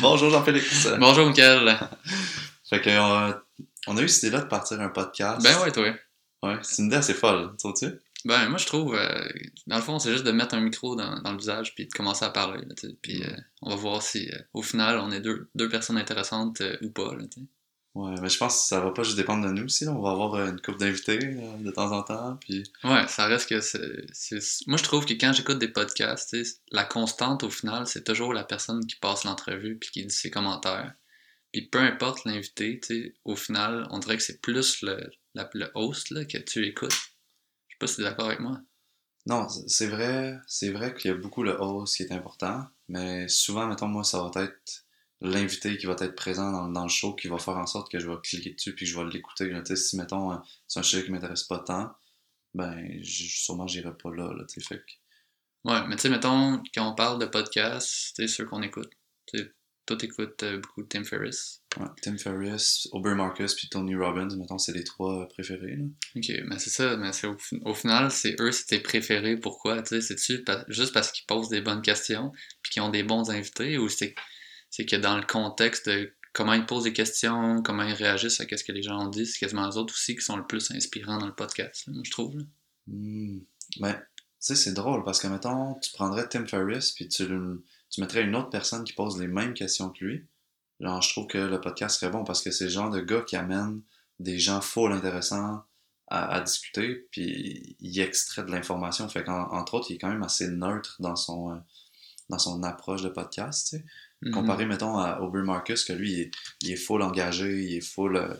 Bonjour Jean-Félix. Bonjour Mickaël. Fait que euh, on a eu cette idée-là de partir un podcast. Ben ouais, toi. Ouais, c'est une idée assez folle, trouves-tu? Ben moi je trouve, euh, dans le fond, c'est juste de mettre un micro dans, dans le visage puis de commencer à parler. Là, tu puis euh, on va voir si euh, au final on est deux, deux personnes intéressantes ou pas. Là, tu. Ouais, mais je pense que ça va pas juste dépendre de nous aussi, là. On va avoir euh, une couple d'invités euh, de temps en temps, puis... ouais, ça reste que c'est. Moi je trouve que quand j'écoute des podcasts, la constante au final, c'est toujours la personne qui passe l'entrevue puis qui dit ses commentaires. Puis peu importe l'invité, au final, on dirait que c'est plus le, la- le host là, que tu écoutes. Je sais pas si tu es d'accord avec moi. Non, c'est vrai, c'est vrai qu'il y a beaucoup le host qui est important, mais souvent, mettons, moi, ça va être l'invité qui va être présent dans, dans le show qui va faire en sorte que je vais cliquer dessus puis que je vais l'écouter. si, mettons, euh, c'est un sujet qui m'intéresse pas tant, ben, sûrement, j'irai pas là, là, fait. Ouais, mais tu sais, mettons, quand on parle de podcasts, tu sais, ceux qu'on écoute. Tu sais, toi, t'écoutes euh, beaucoup Tim Ferriss. Ouais, Tim Ferriss, Ober Marcus puis Tony Robbins, mettons, c'est les trois euh, préférés, là. Ok, mais c'est ça, mais c'est au, au final, c'est eux, c'est tes préférés. Pourquoi? Tu sais, c'est-tu pa- juste parce qu'ils posent des bonnes questions puis qu'ils ont des bons invités ou c'est c'est que dans le contexte de comment ils posent des questions, comment ils réagissent à ce que les gens ont dit, c'est quasiment eux autres aussi qui sont le plus inspirants dans le podcast, je trouve. Hmm. Ben, tu sais, c'est drôle parce que, mettons, tu prendrais Tim Ferriss puis tu, tu mettrais une autre personne qui pose les mêmes questions que lui. Genre, je trouve que le podcast serait bon parce que c'est le genre de gars qui amène des gens full intéressants à, à discuter puis il extrait de l'information. Fait qu'entre autres, il est quand même assez neutre dans son, euh, dans son approche de podcast, tu sais. Mhm. Comparé, mettons, à Ober Marcus, que lui, il est, il est full engagé, il est full. euh,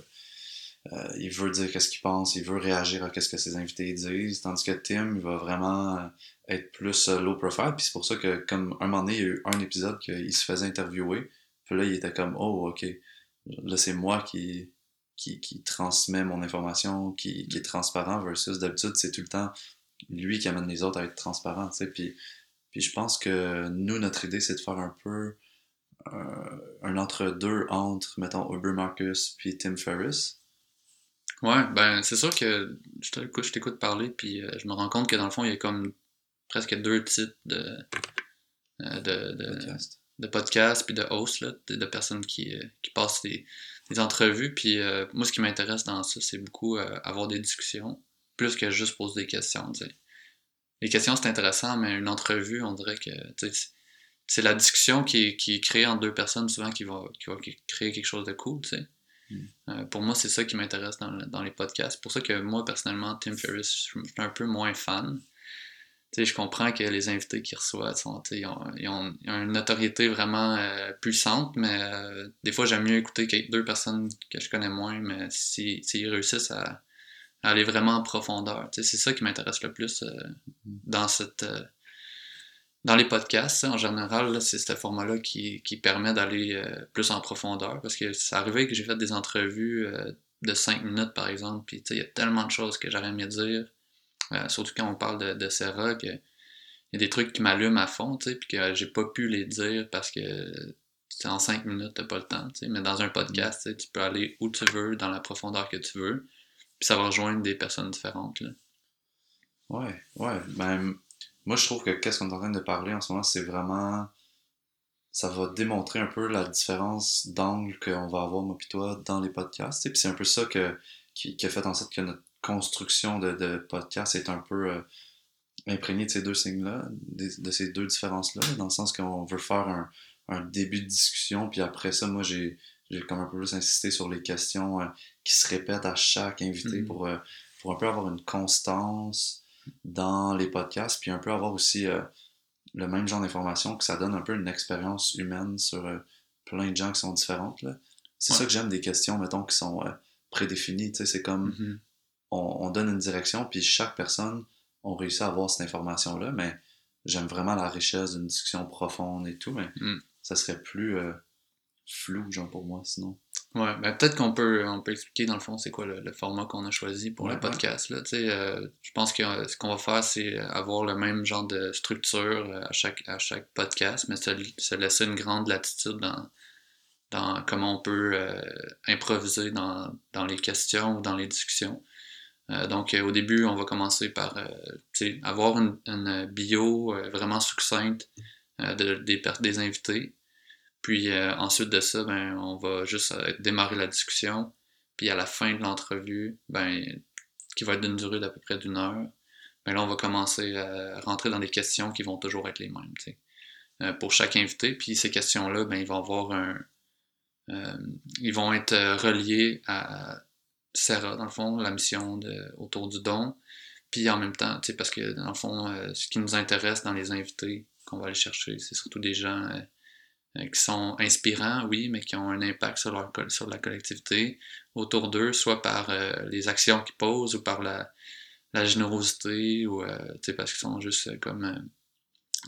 euh, il veut dire qu'est-ce qu'il pense, il veut réagir à qu'est-ce que ses invités disent, tandis que Tim, il va vraiment euh, être plus low profile, puis c'est pour ça que, comme un moment donné, il y a eu un épisode qu'il se faisait interviewer, puis là, il était comme, oh, ok, là, c'est moi qui, qui, qui transmet mon information, qui, qui est transparent, versus d'habitude, c'est tout le temps lui qui amène les autres à être tu sais, puis, puis je pense que nous, notre idée, c'est de faire un peu un entre-deux entre, mettons, Uber Marcus puis Tim Ferriss. Ouais, ben c'est sûr que je t'écoute, parler, puis euh, je me rends compte que dans le fond, il y a comme presque deux types de, euh, de, de, podcast. de podcasts puis de hosts, là, de, de personnes qui, euh, qui passent des, des entrevues. Puis euh, moi, ce qui m'intéresse dans ça, c'est beaucoup euh, avoir des discussions, plus que juste poser des questions. Les questions, c'est intéressant, mais une entrevue, on dirait que c'est- la discussion qui est, qui est créée entre deux personnes souvent qui va, qui va créer quelque chose de cool. tu sais. Mm. Euh, pour moi, c'est ça qui m'intéresse dans, le- dans les podcasts. C'est pour ça que moi, personnellement, Tim Ferriss, je suis un peu moins fan. Tu sais, je comprends que les invités qu'ils reçoivent sont, tu sais, ils, ont, ils ont- ils ont une notoriété vraiment euh, puissante, mais euh, des fois j'aime mieux écouter deux personnes que je connais moins, mais si- s'ils réussissent à, à aller vraiment en profondeur. Tu sais, c'est ça qui m'intéresse le plus euh, dans cette dans les podcasts, en général, c'est ce format-là qui, permet d'aller euh, plus en profondeur. Parce que c'est arrivé que j'ai fait des entrevues euh, de 5 minutes, par exemple, puis il y a tellement de choses que j'aurais aimé dire. Euh, surtout quand on parle de, de Serra, que il y a des trucs qui m'allument à fond, puis que j'ai pas pu les dire parce que en 5 minutes, t'as pas le temps. Mais dans un podcast, tu peux aller où tu veux, dans la profondeur que tu veux, puis ça va rejoindre des personnes différentes, là. Ouais, ouais. Ben, moi, je trouve que qu'est-ce qu'on est en train de parler en ce moment, c'est vraiment. Ça va démontrer un peu la différence d'angle qu'on va avoir, moi pis toi, dans les podcasts. sais. Puis c'est un peu ça que, qui, qui a fait en sorte que notre construction de, de podcast est un peu euh, imprégnée de ces deux signes-là, de, ces deux différences-là, dans le sens qu'on veut faire un, un début de discussion, puis après ça, moi, j'ai j'ai comme un peu plus insisté sur les questions euh, qui se répètent à chaque invité Mhm. pour, euh, pour un peu avoir une constance dans les podcasts, puis un peu avoir aussi euh, le même genre d'information, que ça donne un peu une expérience humaine sur euh, plein de gens qui sont différentes. là. C'est Ouais. ça que j'aime des questions, mettons, qui sont euh, prédéfinies. tu sais, C'est comme Mhm. on, on donne une direction, puis chaque personne, on réussit à avoir cette information-là, mais j'aime vraiment la richesse d'une discussion profonde et tout, mais Mm. ça serait plus flou, genre, pour moi, sinon. Ouais, ben peut-être qu'on peut, on peut expliquer dans le fond c'est quoi le, le format qu'on a choisi pour Ouais, le podcast. Là. Euh, je pense que euh, ce qu'on va faire, c'est avoir le même genre de structure euh, à chaque, à chaque podcast, mais se, se laisser une grande latitude dans, dans comment on peut euh, improviser dans, dans les questions ou dans les discussions. Euh, donc euh, au début, on va commencer par euh, avoir une, une bio euh, vraiment succincte euh, de- des, des invités. Puis ensuite de ça, ben, on va juste démarrer la discussion. Puis à la fin de l'entrevue, ben, qui va être d'une durée d'à peu près d'une heure, ben là, on va commencer à rentrer dans des questions qui vont toujours être les mêmes, euh, pour chaque invité. Puis ces questions-là, ben, ils vont avoir un... Euh, ils vont être reliés à Sarah, dans le fond, la mission de, autour du don. Puis en même temps, parce que dans le fond, euh, ce qui nous intéresse dans les invités qu'on va aller chercher, c'est surtout des gens qui sont inspirants, oui, mais qui ont un impact sur, leur, sur la collectivité autour d'eux, soit par les actions qu'ils posent ou par la, la générosité ou euh, parce qu'ils sont juste euh, comme euh,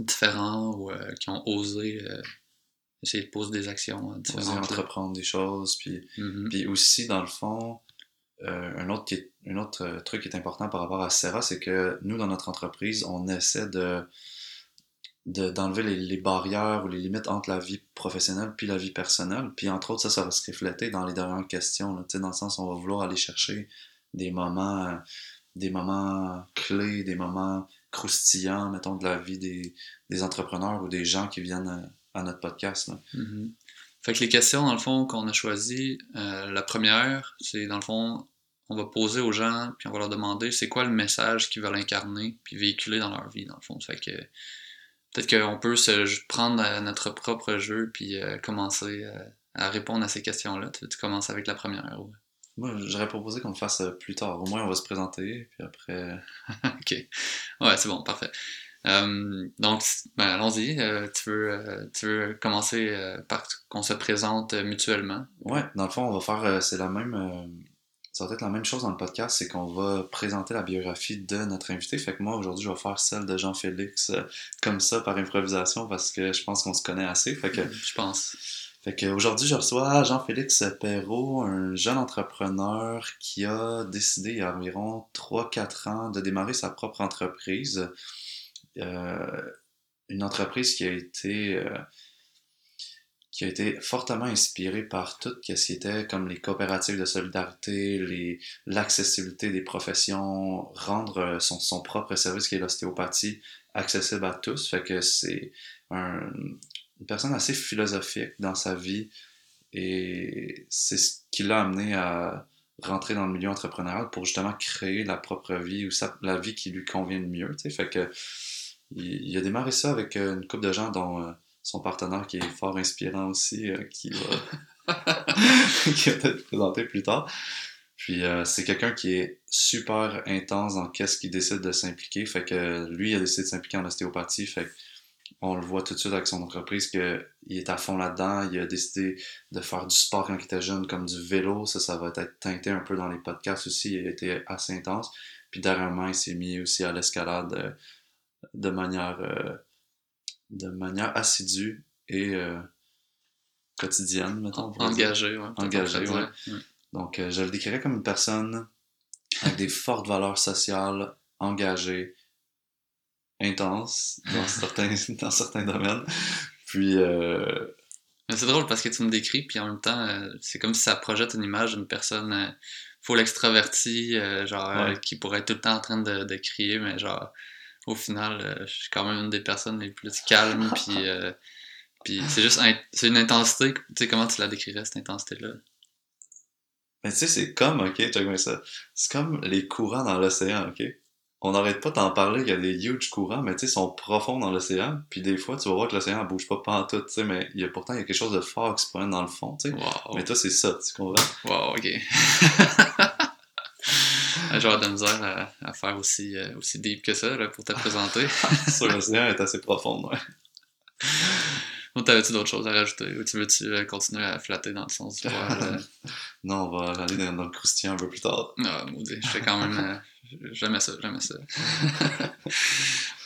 différents ou qui ont osé essayer de poser des actions différentes. Oser entreprendre des choses. Puis, mm-hmm. puis aussi, dans le fond, un, autre qui un autre truc qui est important par rapport à Serra, c'est que nous, dans notre entreprise, on essaie de d'enlever les, barrières ou les limites entre la vie professionnelle puis la vie personnelle. Puis entre autres, ça, ça va se refléter dans les dernières questions, dans le sens où on va vouloir aller chercher des moments des moments clés, des moments croustillants, mettons, de la vie des, entrepreneurs ou des gens qui viennent à, notre podcast. Mm-hmm. Fait que les questions, dans le fond, qu'on a choisies, euh, la première, c'est dans le fond, on va poser aux gens, puis on va leur demander c'est quoi le message qu'ils veulent incarner, puis véhiculer dans leur vie, dans le fond. Fait que peut-être qu'on peut se prendre notre propre jeu, puis euh, commencer euh, à répondre à ces questions-là. Tu, commences avec la première. Moi, j'aurais proposé qu'on le fasse euh, plus tard. Au moins, on va se présenter, puis après. ok. Ouais, c'est bon, parfait. Euh, donc, ben, allons-y. Euh, tu, veux, tu veux commencer par qu'on se présente mutuellement? Ouais, dans le fond, on va faire. c'est la même. Ça va être la même chose dans le podcast, c'est qu'on va présenter la biographie de notre invité. Fait que moi, aujourd'hui, je vais faire celle de Jean-Félix comme ça, par improvisation, parce que je pense qu'on se connaît assez. Fait que. Je pense. Fait aujourd'hui, je reçois Jean-Félix Perrault, un jeune entrepreneur qui a décidé il y a environ 3-4 ans de démarrer sa propre entreprise. Euh, une entreprise qui a été euh, qui a été fortement inspirée par tout ce qui était comme les coopératives de solidarité, l'accessibilité des professions, rendre son, son propre service qui est l'ostéopathie accessible à tous. Fait que c'est un, une personne assez philosophique dans sa vie et c'est ce qui l'a amené à rentrer dans le milieu entrepreneurial pour justement créer la propre vie ou la vie qui lui convient le mieux. Fait que il, a démarré ça avec euh, une couple de gens dont euh, son partenaire qui est fort inspirant aussi, euh, qui va, qui va être présenté plus tard. Puis c'est quelqu'un qui est super intense dans qu'est-ce qu'il décide de s'impliquer. Fait que lui, il a décidé de s'impliquer en ostéopathie. Fait on le voit tout de suite avec son entreprise qu'il est à fond là-dedans. Il a décidé de faire du sport quand il était jeune, comme du vélo. Ça, ça va être teinté un peu dans les podcasts aussi. Il a été assez intense. Puis dernièrement, il s'est mis aussi à l'escalade euh, de manière, euh, de manière assidue et euh, quotidienne, mettons. Engagé, ouais. Engagé, ouais. Donc, je le décrirais comme une personne avec des fortes valeurs sociales, engagée, intense dans certains, dans certains domaines. Puis. Euh... C'est drôle parce que tu me décris, puis en même temps, euh, c'est comme si ça projette une image d'une personne euh, full extravertie, euh, genre, qui pourrait être tout le temps en train de, de crier, mais genre, au final, je suis quand même une des personnes les plus calmes, puis. puis c'est juste. C'est une intensité. Tu sais, comment tu la décrirais, cette intensité-là? Mais tu sais, c'est comme, ok, check ça. C'est comme les courants dans l'océan, ok? on n'arrête pas d'en parler, il y a des huge courants, mais tu sais, ils sont profonds dans l'océan, puis des fois, tu vas voir que l'océan ne bouge pas pantoute, tu sais, mais il y a, pourtant, il y a quelque chose de fort qui se promène dans le fond, tu sais. Mais toi, c'est ça, tu comprends? Wow, ok. J'aurais de la misère à, faire aussi, euh, aussi deep que ça, là, pour te présenter. Sur l'océan est assez profond, ouais. Ou t'avais-tu d'autres choses à rajouter? Ou tu veux-tu euh, continuer à flatter dans le sens du poil? Euh? non, on va aller dans, le croustillant un peu plus tard. Ah, maudit, je fais quand même... Jamais ça, jamais ça.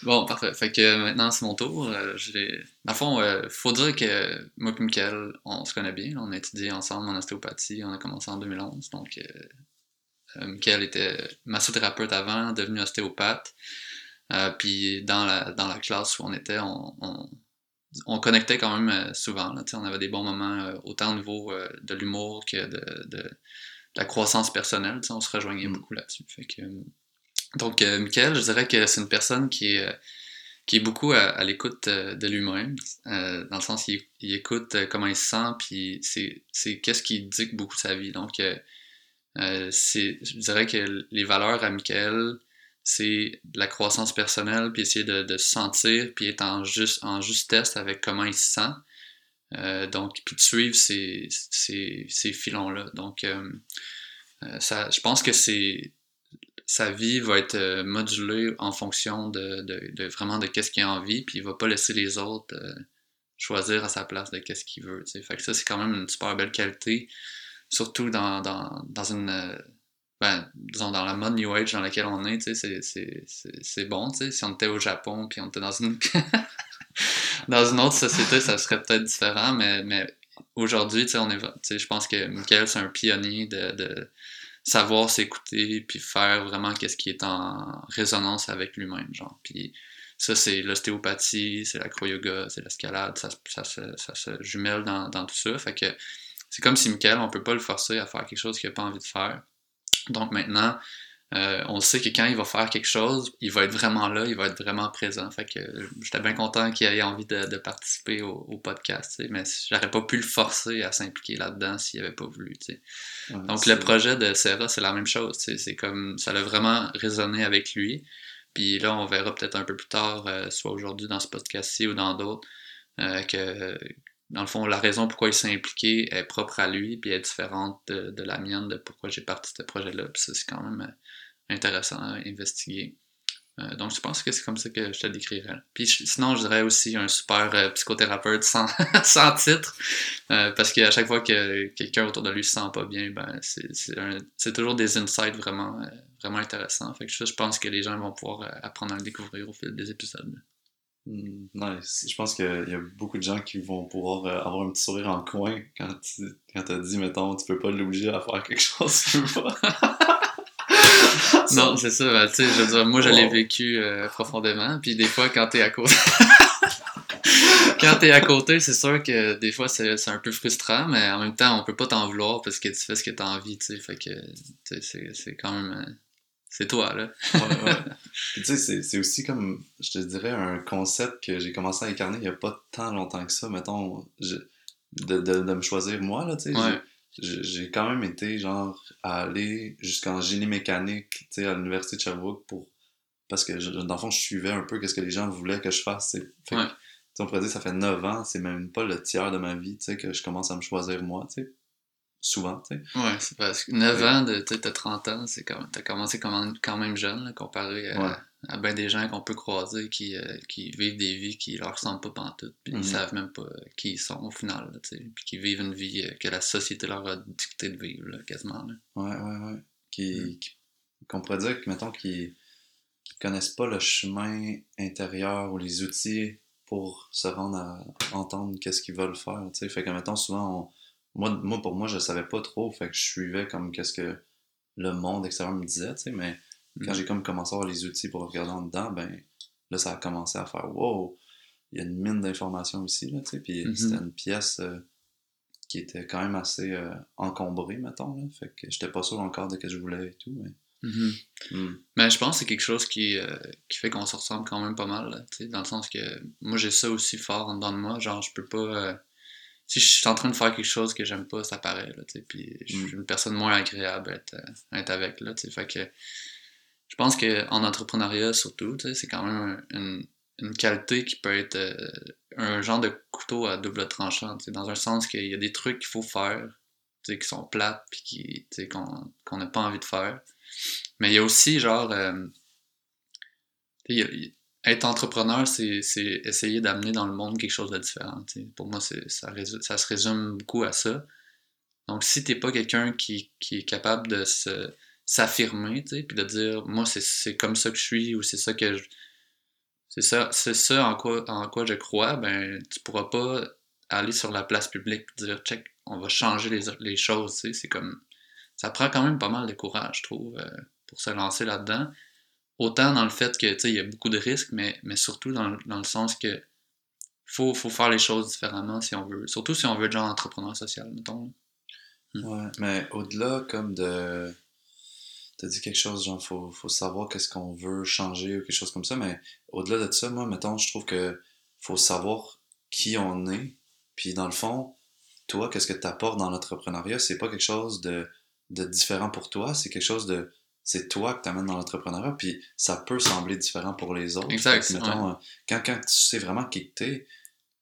bon, parfait. Fait que maintenant, c'est mon tour. Euh, dans le fond, il euh, faut dire que moi et Michael, on se connaît bien. On a étudié ensemble en ostéopathie. On a commencé en 2011. Donc, euh, Michael était massothérapeute avant, devenu ostéopathe. puis dans la, dans la classe où on était, on, on, connectait quand même souvent. Là, on avait des bons moments, autant au niveau de l'humour que de la croissance personnelle, on se rejoignait mm. beaucoup là-dessus. Donc, euh, Michael, je dirais que c'est une personne qui est, euh, qui est beaucoup à, l'écoute de lui-même, dans le sens qu'il il écoute comment il se sent, puis c'est qu'est-ce qui dicte beaucoup sa vie. Donc, c'est, je dirais que les valeurs à Michael, c'est la croissance personnelle, puis essayer de, se sentir, puis être en, juste, en avec comment il se sent. Euh, donc, puis de suivre ces, ces, filons-là. Donc, euh, euh, ça, je pense que c'est sa vie va être modulée en fonction de, vraiment de qu'est-ce qu'il a envie, puis il va pas laisser les autres choisir à sa place de qu'est-ce qu'il veut. Ça, c'est quand même une super belle qualité, surtout dans, dans, dans une ben, disons, dans la mode New Age dans laquelle on est, c'est bon. Si on était au Japon, puis on était dans une, dans une autre société, ça serait peut-être différent, mais, mais aujourd'hui, on est, je pense que Michael, c'est un pionnier de, de savoir s'écouter, puis faire vraiment qu'est-ce qui est en résonance avec lui-même, genre. Puis ça, c'est l'ostéopathie, c'est l'acro-yoga, c'est l'escalade, ça, ça, ça, se jumelle dans, dans tout ça. Fait que c'est comme si Michael, on peut pas le forcer à faire quelque chose qu'il n'a pas envie de faire. Donc maintenant, euh, on sait que quand il va faire quelque chose, il va être vraiment là, il va être vraiment présent. Fait que j'étais bien content qu'il ait envie de, participer au, podcast, mais j'aurais pas pu le forcer à s'impliquer là-dedans s'il avait pas voulu. Donc le projet de Serra, c'est la même chose. C'est comme ça a vraiment résonné avec lui. Puis là, on verra peut-être un peu plus tard, euh, soit aujourd'hui dans ce podcast-ci ou dans d'autres, euh, que dans le fond, la raison pourquoi il s'est impliqué est propre à lui, puis est différente de, la mienne, de pourquoi j'ai parti de ce projet-là. Puis ça, c'est quand même euh, intéressant à investiguer. Euh, donc, je pense que c'est comme ça que je te décrirais. Puis sinon, je dirais aussi un super euh, psychothérapeute sans, titre, parce qu'à chaque fois que quelqu'un autour de lui se sent pas bien, ben, c'est toujours des insights vraiment, vraiment intéressants. Fait que je pense que les gens vont pouvoir apprendre à le découvrir au fil des épisodes. Hmm, nice. Je pense qu'il y a beaucoup de gens qui vont pouvoir euh, avoir un petit sourire en coin quand tu quand as dit, mettons, tu peux pas l'obliger à faire quelque chose pas. non, c'est ça. Ben, tu sais, je veux dire, moi, je l'ai vécu euh, profondément. Puis des fois, quand t'es à côté. quand t'es à côté, c'est sûr que des fois, c'est un peu frustrant, mais en même temps, on peut pas t'en vouloir parce que tu fais ce que t'as envie, tu sais. Fait que, c'est quand même euh, c'est toi, là. tu sais, c'est aussi comme, je te dirais, un concept que j'ai commencé à incarner il n'y a pas tant longtemps que ça, mettons, de, de, de, me choisir moi, là, tu sais. J'ai quand même été, genre, à aller jusqu'en génie mécanique, tu sais, à l'université de Sherbrooke pour... Parce que, dans le fond, je suivais un peu ce que les gens voulaient que je fasse, fait on pourrait dire ça fait 9 ans, c'est même pas le tiers de ma vie, tu sais, que je commence à me choisir moi, tu sais souvent, tu sais. Ouais, c'est parce que 9 ans, de, t'as 30 ans, c'est quand, t'as commencé quand même, jeune, comparé à, à bien des gens qu'on peut croiser qui, euh, qui vivent des vies qui leur ressemblent pas pantoute, puis ils mhm. savent même pas qui ils sont au final, tu sais, puis qui vivent une vie euh, que la société leur a dicté de vivre, là, quasiment. Là. Ouais, ouais, ouais. Qui, mm. qu'on pourrait dire que, mettons, qui, qui connaissent pas le chemin intérieur ou les outils pour se rendre à entendre qu'est-ce qu'ils veulent faire, tu sais. Fait que, mettons, souvent, on moi, moi, pour moi, je savais pas trop, fait que je suivais comme qu'est-ce que le monde extérieur me disait, tu sais, mais quand mm. j'ai comme commencé à avoir les outils pour regarder en dedans, ben là, ça a commencé à faire wow, il y a une mine d'informations ici, là, tu sais, puis mm-hmm. c'était une pièce euh, qui était quand même assez euh, encombrée, mettons, là, fait que j'étais pas sûr encore de ce que je voulais et tout, mais... Mm-hmm. Mm. Mais je pense que c'est quelque chose qui, euh, qui fait qu'on se ressemble quand même pas mal, tu sais, dans le sens que moi j'ai ça aussi fort en dedans de moi, genre je peux pas si je suis en train de faire quelque chose que j'aime pas, ça paraît, là, puis je suis mm. une personne moins agréable à être, être avec, là, fait que je pense qu'en entrepreneuriat, surtout, c'est quand même une, une, qualité qui peut être euh, un genre de couteau à double tranchant, dans un sens qu'il y a des trucs qu'il faut faire, qui sont plates, puis qu'on n'a pas envie de faire. Mais il y a aussi, genre, euh, être entrepreneur, c'est essayer d'amener dans le monde quelque chose de différent. Pour moi, ça, se résume beaucoup à ça. Donc, si t'es pas quelqu'un qui, est capable de s'affirmer, puis de dire, moi, c'est comme ça que je suis, ou c'est ça que je... C'est ça, c'est ça en quoi, en quoi je crois, ben, tu pourras pas aller sur la place publique et dire, check, on va changer les, les choses, c'est comme... Ça prend quand même pas mal de courage, je trouve, euh, pour se lancer là-dedans. Autant dans le fait que, il y a beaucoup de risques, mais, mais surtout dans, dans le sens que faut, faut faire les choses différemment si on veut. Surtout si on veut être genre entrepreneur social, mettons. Hmm. Ouais, mais au-delà comme de, t'as dit quelque chose, genre, faut, faut savoir qu'est-ce qu'on veut changer ou quelque chose comme ça, mais au-delà de ça, moi, mettons, je trouve que faut savoir qui on est, puis dans le fond, toi, qu'est-ce que tu apportes dans l'entrepreneuriat, c'est pas quelque chose de, de différent pour toi, c'est quelque chose de c'est toi que tu amènes dans l'entrepreneuriat, puis ça peut sembler différent pour les autres. Exact. Fait que, mettons, euh, quand, quand tu sais vraiment qui t'es,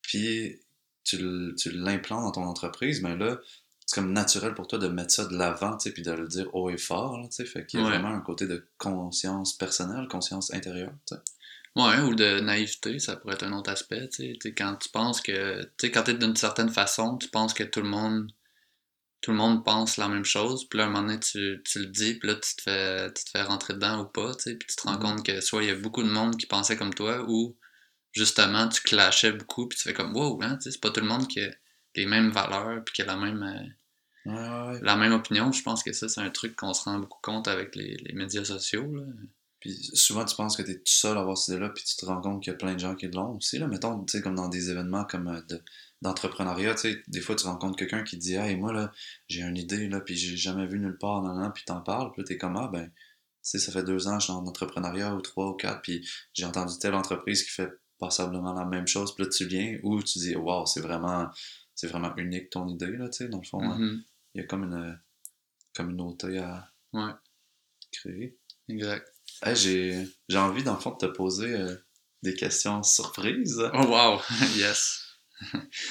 puis tu, tu l'implantes dans ton entreprise, ben là, c'est comme naturel pour toi de mettre ça de l'avant, tu sais, puis de le dire haut et fort, là, tu sais, fait qu'il y a Ouais. vraiment un côté de conscience personnelle, conscience intérieure, tu sais. Ouais, ou de naïveté, ça pourrait être un autre aspect. Tu sais, Quand tu penses que, tu sais, quand t'es d'une certaine façon, tu penses que tout le monde, tout le monde pense la même chose, puis là, à un moment donné, tu, tu le dis, puis là, tu te fais, tu te fais rentrer dedans ou pas, tu sais, puis tu te rends Mhm. compte que soit il y a beaucoup de monde qui pensait comme toi, ou justement, tu clashais beaucoup, puis tu fais comme, wow, hein, tu sais, c'est pas tout le monde qui a les mêmes valeurs, puis qui a la même, euh, Ouais, ouais, ouais. la même opinion. Je pense que ça, c'est un truc qu'on se rend beaucoup compte avec les, les médias sociaux, là. Puis souvent, tu penses que tu es tout seul à avoir cette idée-là, puis tu te rends compte qu'il y a plein de gens qui l'ont aussi. Là. Mettons, tu sais, comme dans des événements comme euh, de- d'entrepreneuriat, tu sais, des fois, tu rencontres quelqu'un qui te dit « Hey, moi, là, j'ai une idée, là, puis j'ai jamais vu nulle part, nan, nan, puis t'en parles. » Puis t'es comme « Ah, ben, tu sais, ça fait deux ans, je suis en entrepreneuriat, ou trois, ou quatre, puis j'ai entendu telle entreprise qui fait passablement la même chose. » Puis là, tu viens, ou tu dis « Wow, c'est vraiment, c'est vraiment unique ton idée, là, tu sais, dans le fond. hein. Mhm. Il y a comme une communauté à Ouais, créer. exact. Hey, j'ai, j'ai envie, dans le fond, de te poser euh, des questions surprises. Oh wow, yes.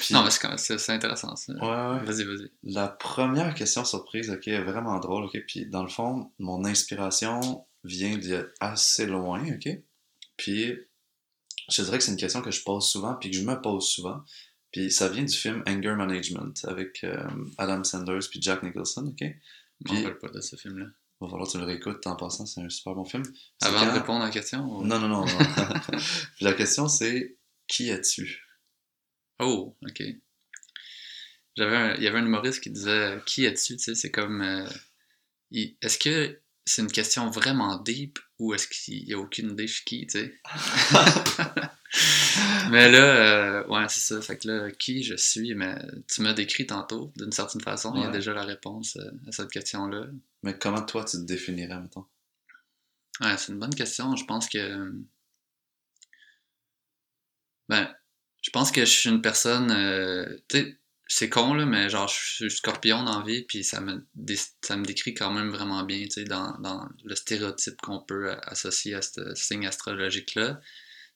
Puis- Non, mais c'est intéressant ça. Ouais, ouais. Vas-y, vas-y. La première question surprise, ok, est vraiment drôle, ok. Puis, dans le fond, mon inspiration vient de assez loin, ok. Puis, je dirais que c'est une question que je pose souvent, puis que je me pose souvent. Puis, ça vient du film Anger Management avec euh, Adam Sanders puis Jack Nicholson, ok. Je me Puis- rappelle pas de ce film-là. Va falloir que tu le réécoutes en passant, c'est un super bon film. Avant de répondre à la question ou- Non, non, non. non. Puis la question, c'est qui es-tu? Oh, ok. J'avais un- Il y avait un humoriste qui disait Qui es-tu Tu sais, c'est comme. euh, il- Est-ce que c'est une question vraiment deep ou est-ce qu'il n'y a aucune idée je suis qui, tu sais? Mais là, euh, ouais, c'est ça. Fait que là, qui je suis, mais tu m'as décrit tantôt, d'une certaine façon, il y a déjà la réponse euh, à cette question-là. Mais comment toi tu te définirais, mettons? Ouais, c'est une bonne question. Je pense que. Ben, je pense que je suis une personne. euh, tu sais, c'est con, là, mais genre, je suis scorpion dans la vie, puis ça me, ça me décrit quand même vraiment bien, tu sais, dans, dans le stéréotype qu'on peut associer à ce signe astrologique-là.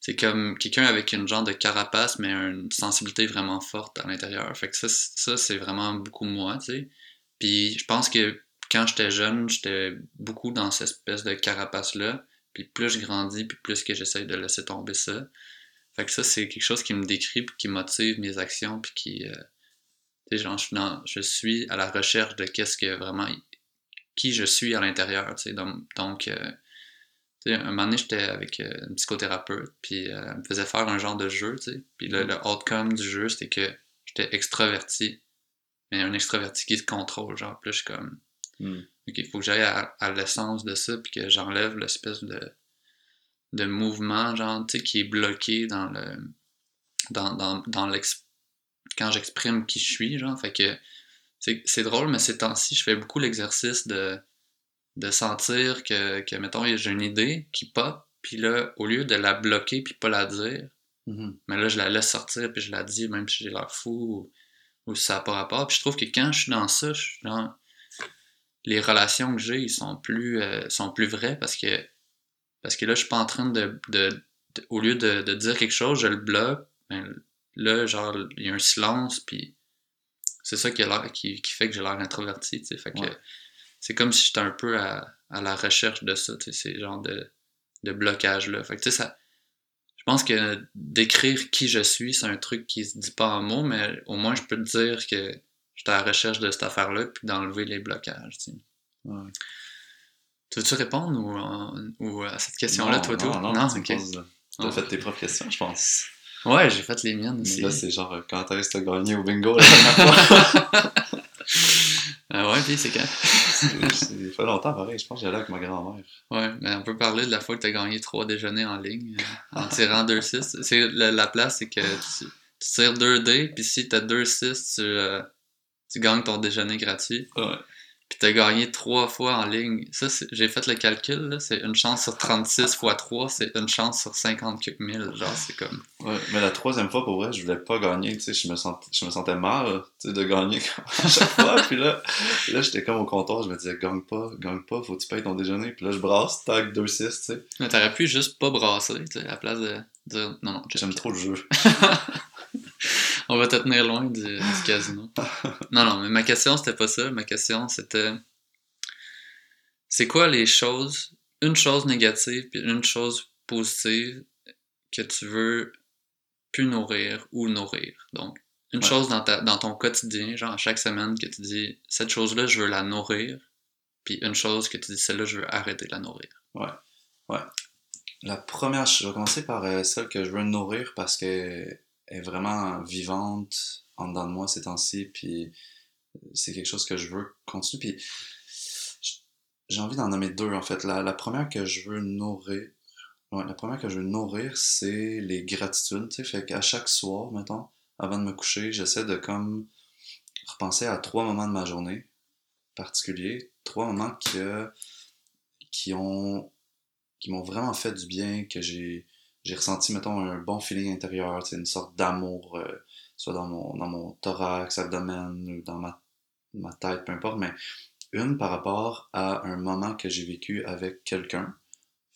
C'est comme quelqu'un avec une genre de carapace, mais une sensibilité vraiment forte à l'intérieur. Fait que ça, ça c'est vraiment beaucoup moi, tu sais. Puis je pense que quand j'étais jeune, j'étais beaucoup dans cette espèce de carapace-là. Puis plus je grandis, puis plus que j'essaye de laisser tomber ça. Fait que ça, c'est quelque chose qui me décrit, puis qui motive mes actions, puis qui... euh, genre, je dans- je suis à la recherche de qu'est-ce que vraiment... Qui je suis à l'intérieur, tu sais. Donc, donc euh, un moment donné, j'étais avec euh, une psychothérapeute, puis euh, elle me faisait faire un genre de jeu, tu sais. Puis le, le outcome du jeu, c'était que j'étais extraverti, mais un extraverti qui se contrôle, genre. Là, je suis comme... Ok, il faut que j'aille à, à l'essence de ça, puis que j'enlève l'espèce de, de mouvement, genre, tu sais, qui est bloqué dans le. dans, dans, dans quand j'exprime qui je suis, genre. Fait que c'est drôle, mais ces temps-ci, je fais beaucoup l'exercice de, de sentir que, que, mettons, j'ai une idée qui pop, puis là, au lieu de la bloquer puis pas la dire, Mhm. mais là, je la laisse sortir, puis je la dis, même si j'ai l'air fou ou, ou si ça n'a pas rapport. Puis je trouve que quand je suis dans ça, je suis dans... les relations que j'ai, ils sont plus, euh, sont plus vraies parce que, parce que là, je suis pas en train de. de- de- au lieu de, de dire quelque chose, je le bloque. Ben, là, genre, il y a un silence, puis c'est ça qui, a l'air- qui, qui fait que j'ai l'air introverti, tu sais. Fait que Ouais. c'est comme si j'étais un peu à, à la recherche de ça, tu sais, ces genres de, de blocage-là. Fait que, tu sais, ça. Je pense que d'écrire qui je suis, c'est un truc qui se dit pas en mots, mais au moins je peux te dire que j'étais à la recherche de cette affaire-là, puis d'enlever les blocages. tu sais. Ouais. Tu veux-tu répondre ou, euh, ou à cette question-là, Non, toi, non, toi? non, non tu T'as Oh. fait tes propres questions, je pense. Ouais, j'ai fait les miennes Mais aussi. là, c'est genre, euh, quand est-ce que t'as gagné au bingo la dernière fois? Ah ouais, puis c'est quand? C'est- fait longtemps, pareil. Je pense que j'allais avec ma grand-mère. Ouais, mais on peut parler de la fois que tu as gagné trois déjeuners en ligne euh, en tirant 2-6. C'est, la, la place, c'est que tu, tu tires 2 dés, puis si tu as 2-6, tu, euh, tu gagnes ton déjeuner gratuit. Ouais. Puis t'as gagné trois fois en ligne. Ça, j'ai fait le calcul, là, c'est une chance sur 36 fois 3, c'est une chance sur 50 quelques mille. Genre, c'est comme. Ouais, mais la troisième fois, pour vrai, je voulais pas gagner, tu sais, je me, sentais, je me sentais mal, tu sais, de gagner à chaque fois. puis là, là j'étais comme au comptoir, je me disais, gagne pas, gagne pas, faut que tu payes ton déjeuner. Puis là, je brasse, tag 2-6, tu sais. Mais t'aurais pu juste pas brasser, tu sais, à la place de dire, non, non, j'aime trop le jeu. On va te tenir loin du, casino. Non, non, mais ma question, c'était pas ça. Ma question, c'était c'est quoi les choses, une chose négative puis une chose positive que tu veux plus nourrir ou nourrir? Donc, une chose dans, ta, dans ton quotidien, genre à chaque semaine, que tu dis cette chose-là, je veux la nourrir, puis une chose que tu dis celle-là, je veux arrêter de la nourrir. Ouais. Ouais. La première, je vais commencer par euh, celle que je veux nourrir parce que est vraiment vivante en dedans de moi ces temps-ci, puis c'est quelque chose que je veux continuer. Puis j'ai envie d'en nommer deux en fait. La, première que je veux nourrir, la première que je veux nourrir, c'est les gratitudes. Tu sais, fait qu'à chaque soir, mettons, avant de me coucher, j'essaie de comme repenser à trois moments de ma journée particuliers, trois moments qui ont qui m'ont vraiment fait du bien, que j'ai j'ai ressenti, mettons, un bon feeling intérieur, une sorte d'amour, euh, soit dans mon, dans mon thorax, abdomen, ou dans ma, ma tête, peu importe, mais une par rapport à un moment que j'ai vécu avec quelqu'un.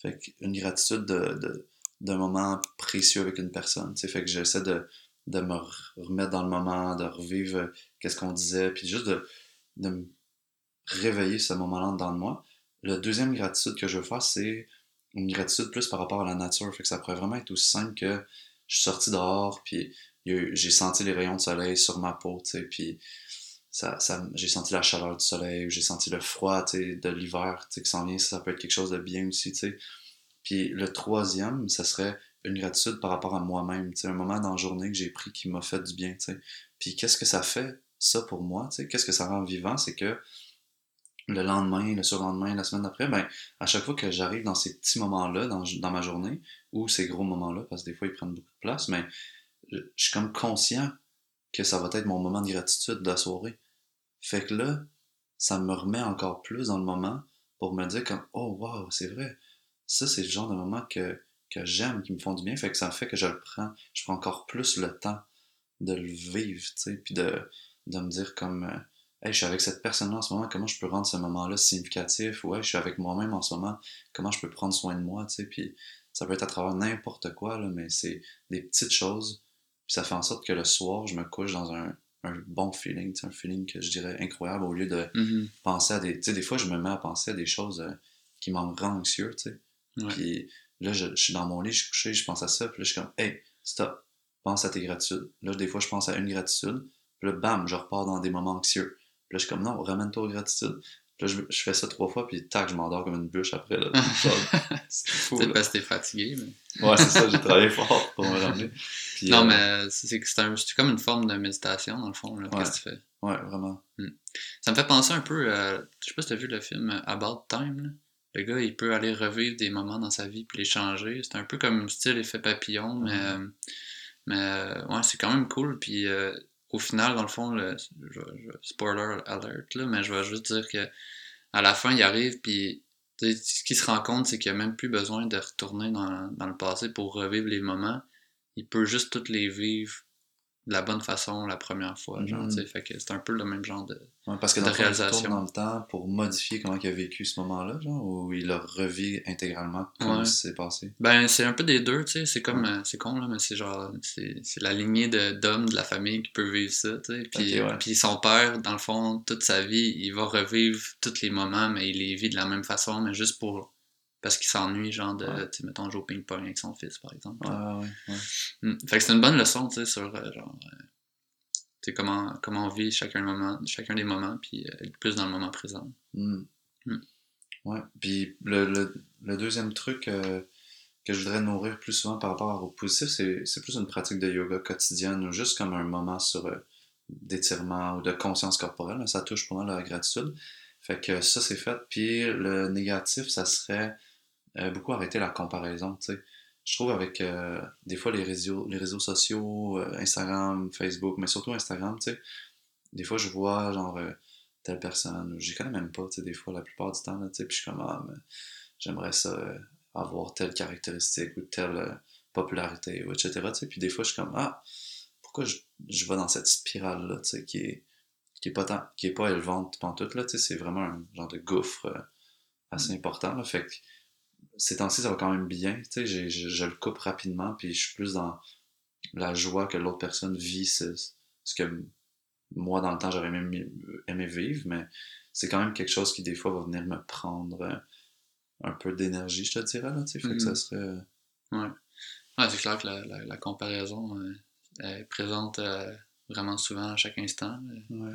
Fait une gratitude de, d'un moment précieux avec une personne. Fait que j'essaie de, de me remettre dans le moment, de revivre qu'est-ce qu'on disait, puis juste de, de me réveiller ce moment-là dans moi. La deuxième gratitude que je veux faire, c'est une gratitude plus par rapport à la nature. Fait que ça pourrait vraiment être aussi simple que je suis sorti dehors, puis j'ai senti les rayons de soleil sur ma peau, puis ça, j'ai senti la chaleur du soleil, ou j'ai senti le froid, de l'hiver, qui s'en vient, ça, peut être quelque chose de bien aussi, tu sais. Puis le troisième, ça serait une gratitude par rapport à moi-même, un moment dans la journée que j'ai pris qui m'a fait du bien, tu sais. Puis qu'est-ce que ça fait, ça, pour moi, qu'est-ce que ça rend vivant, c'est que le lendemain, le surlendemain, la semaine d'après, ben, à chaque fois que j'arrive dans ces petits moments-là, dans, dans, ma journée, ou ces gros moments-là, parce que des fois ils prennent beaucoup de place, mais je, suis comme conscient que ça va être mon moment de gratitude de la soirée. Fait que là, ça me remet encore plus dans le moment pour me dire comme Oh wow, c'est vrai. Ça, c'est le genre de moment que, que j'aime, qui me font du bien. Fait que ça fait que je le prends. Je prends encore plus le temps de le vivre, tu sais, puis de, de me dire comme euh, hey, je suis avec cette personne-là en ce moment, comment je peux rendre ce moment-là significatif? Ouais, je suis avec moi-même en ce moment, comment je peux prendre soin de moi, tu sais? Puis ça peut être à travers n'importe quoi, là, mais c'est des petites choses. Puis ça fait en sorte que le soir, je me couche dans un, un bon feeling, un feeling que je dirais incroyable au lieu de mm-hmm. penser à des. Tu sais, des fois, je me mets à penser à des choses euh, qui m'en rendent anxieux, tu sais? Puis là, je, je, suis dans mon lit, je suis couché, je pense à ça, puis là, je suis comme, hey, stop, pense à tes gratitudes. Là, des fois, je pense à une gratitude, puis là, bam, je repars dans des moments anxieux. Puis là, je suis comme, non, ramène-toi aux gratitudes. Puis là, je, fais ça trois fois, puis tac, je m'endors comme une bûche après. Là. c'est fou. Peut-être parce que t'es fatigué. Mais... ouais, c'est ça, j'ai travaillé fort pour me ramener. non, euh, mais c'est, c'est, comme une forme de méditation, dans le fond, là, qu'est-ce que tu fais? Ouais, vraiment. Hmm. Ça me fait penser un peu, à, je sais pas si t'as vu le film About Time, là. Le gars, il peut aller revivre des moments dans sa vie puis les changer. C'est un peu comme style effet papillon, mais, euh, mais euh, ouais, c'est quand même cool. Puis au final, dans le fond, le, spoiler alert, là, mais je vais juste dire que à la fin, il arrive, puis ce qu'il se rend compte, c'est qu'il n'a même plus besoin de retourner dans, dans, le passé pour revivre les moments. Il peut juste toutes les vivre de la bonne façon la première fois. Genre, mm-hmm. Fait que c'est un peu le même genre de, parce que dans réalisation. Dans le temps pour modifier comment il a vécu ce moment-là, genre, ou il le revit intégralement comme s'est passé? Ben, c'est un peu des deux, tu sais. C'est comme, euh, c'est con, là, mais c'est genre, c'est la lignée d'hommes de, la famille qui peut vivre ça, tu sais. Puis, puis son père, dans le fond, toute sa vie, il va revivre tous les moments, mais il les vit de la même façon, mais juste pour parce qu'il s'ennuie, genre, de, tu mettons, jouer au ping-pong avec son fils, par exemple. Ouais, ouais, ouais. Hmm. Fait que c'est une bonne leçon, tu sais, sur, euh, genre, euh, comment, comment on vit chacun, moment, chacun des moments, puis euh, être plus dans le moment présent. Hmm. Hmm. Ouais, puis le, le, le, deuxième truc que je voudrais nourrir plus souvent par rapport au positif, c'est plus une pratique de yoga quotidienne, ou juste comme un moment sur d'étirement ou de conscience corporelle. Ça touche pour moi la gratitude. Fait que ça, c'est fait. Puis le négatif, ça serait euh, beaucoup arrêter la comparaison, tu sais. Je trouve avec euh, des fois les réseaux, les réseaux sociaux, euh, Instagram, Facebook, mais surtout Instagram, tu sais, des fois je vois genre telle personne, ou j'y connais même pas, tu sais, des fois, la plupart du temps, tu sais, puis je suis comme, ah, j'aimerais ça avoir telle caractéristique ou telle popularité, ou etc., tu sais, puis des fois, je suis comme, ah, pourquoi je, je vais dans cette spirale-là, tu sais, qui est, qui est pas tant, qui est pas élevante pantoute, là, tu sais, c'est vraiment un genre de gouffre assez important, là, fait que ces temps-ci, ça va quand même bien, tu sais, je, le coupe rapidement, puis je suis plus dans la joie que l'autre personne vit ce, ce que moi, dans le temps, j'aurais aimé, aimé vivre, mais c'est quand même quelque chose qui, des fois, va venir me prendre un peu d'énergie, je te dirais, là, tu sais, fait que ça Mhm. serait... euh, Ouais. Ouais, c'est clair que la, la, la comparaison euh, est présente euh, vraiment souvent à chaque instant. Ouais.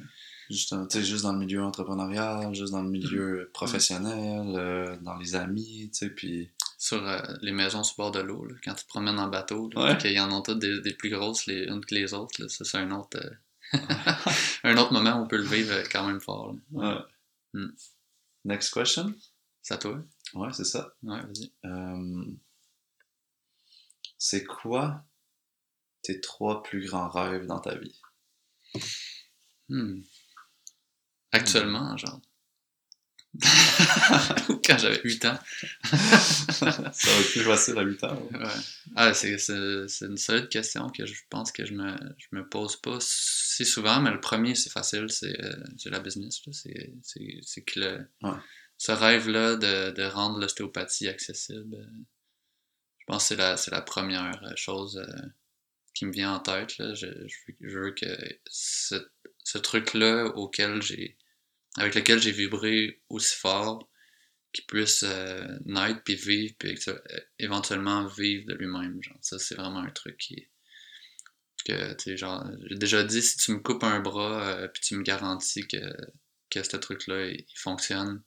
Juste, tu sais, juste dans le milieu entrepreneurial, juste dans le milieu professionnel, euh, dans les amis, tu sais, puis... Sur euh, les maisons sur bord de l'eau, quand tu te promènes en bateau, Ouais. qu'il y en a toutes des, des plus grosses les unes que les autres, là, ça c'est un autre, euh, un autre moment où on peut le vivre quand même fort. Ouais. Mm. Next question? C'est à toi? Ouais, c'est ça. Ouais, vas-y. C'est quoi tes trois plus grands rêves dans ta vie? Hmm. Actuellement, genre. Quand j'avais 8 ans. ça va plus facile à 8 ans. ouais. Ouais. Ah, c'est, une solide question que je pense que je me, je me pose pas si souvent, mais le premier, c'est facile, c'est, euh, la business. C'est, que le, Ouais. ce rêve-là de, de rendre l'ostéopathie accessible, euh, je pense que c'est la, c'est la première euh, chose qui me vient en tête. Là. Je, je, veux- je veux que ce, ce truc-là auquel j'ai, avec lequel j'ai vibré aussi fort, qu'il puisse euh, naître puis vivre puis euh, éventuellement vivre de lui-même genre ça c'est vraiment un truc qui que tu genre j'ai déjà dit si tu me coupes un bras euh, puis tu me garantis que que ce truc là il, il fonctionne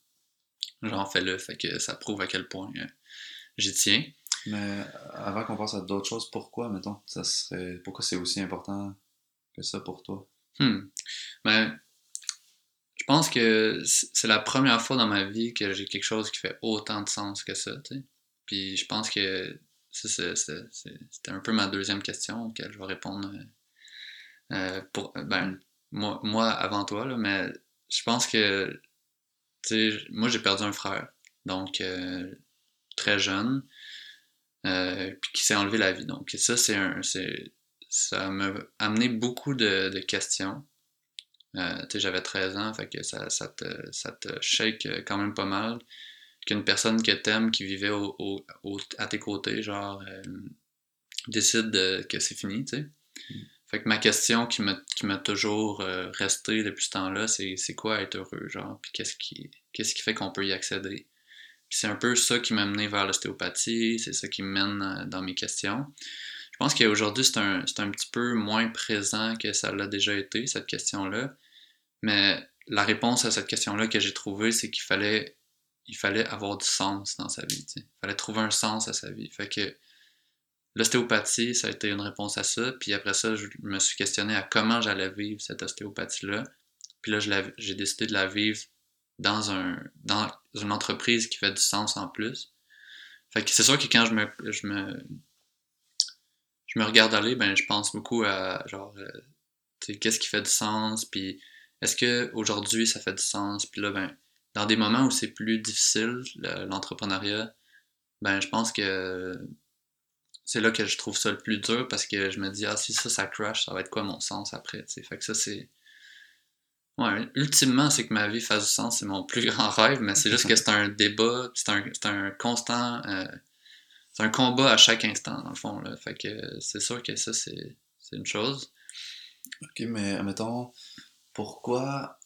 genre fais-le fait que ça prouve à quel point euh, j'y tiens Mais avant qu'on passe à d'autres choses, pourquoi, mettons, ça serait... Pourquoi c'est aussi important que ça pour toi? Hmm. Ben, pense que c'est la première fois dans ma vie que j'ai quelque chose qui fait autant de sens que ça. Puis je pense que c'était un peu ma deuxième question auquel je vais répondre euh, euh, pour, ben, moi, avant toi, là, mais je pense que, moi j'ai perdu un frère, donc euh, très jeune, puis qui s'est enlevé la vie. Donc ça, c'est un, ça m'a amené beaucoup de questions. Euh, j'avais 13 ans, fait que ça, ça, te, ça te shake quand même pas mal. Qu'une personne que t'aimes, qui vivait au, au- au- à tes côtés, genre, euh, décide de- que c'est fini, tu sais. Fait que ma question qui m'a qui m'a toujours euh, resté depuis ce temps-là, c'est c'est quoi être heureux, genre, puis qu'est-ce qui, qu'est-ce qui fait qu'on peut y accéder? Puis c'est un peu ça qui m'a mené vers l'ostéopathie, c'est ça qui me mène euh, dans mes questions. Je pense qu'aujourd'hui, c'est un, un petit peu moins présent que ça l'a déjà été, cette question-là. Mais la réponse à cette question-là que j'ai trouvée, c'est qu'il fallait, il fallait avoir du sens dans sa vie. Il fallait trouver un sens à sa vie. Fait que l'ostéopathie, ça a été une réponse à ça. Puis après ça, je me suis questionné à comment j'allais vivre cette ostéopathie-là. Puis là, j'ai décidé de la vivre dans, un, dans une entreprise qui fait du sens en plus. Fait que c'est sûr que quand je me, je me regarde aller, ben je pense beaucoup à genre, euh, qu'est-ce qui fait du sens, puis est-ce que aujourd'hui ça fait du sens, puis là, ben, dans des moments où c'est plus difficile, le- l'entrepreneuriat, ben je pense que c'est là que je trouve ça le plus dur parce que je me dis, ah, si ça, ça crash, ça va être quoi mon sens après. Fait que ça, c'est. Ouais, ultimement, c'est que ma vie fasse du sens, c'est mon plus grand rêve, mais c'est juste que c'est un débat, c'est un, un constant. euh, c'est un combat à chaque instant, dans le fond, là. Fait que c'est sûr que ça, c'est c'est une chose. Ok, mais mettons, pourquoi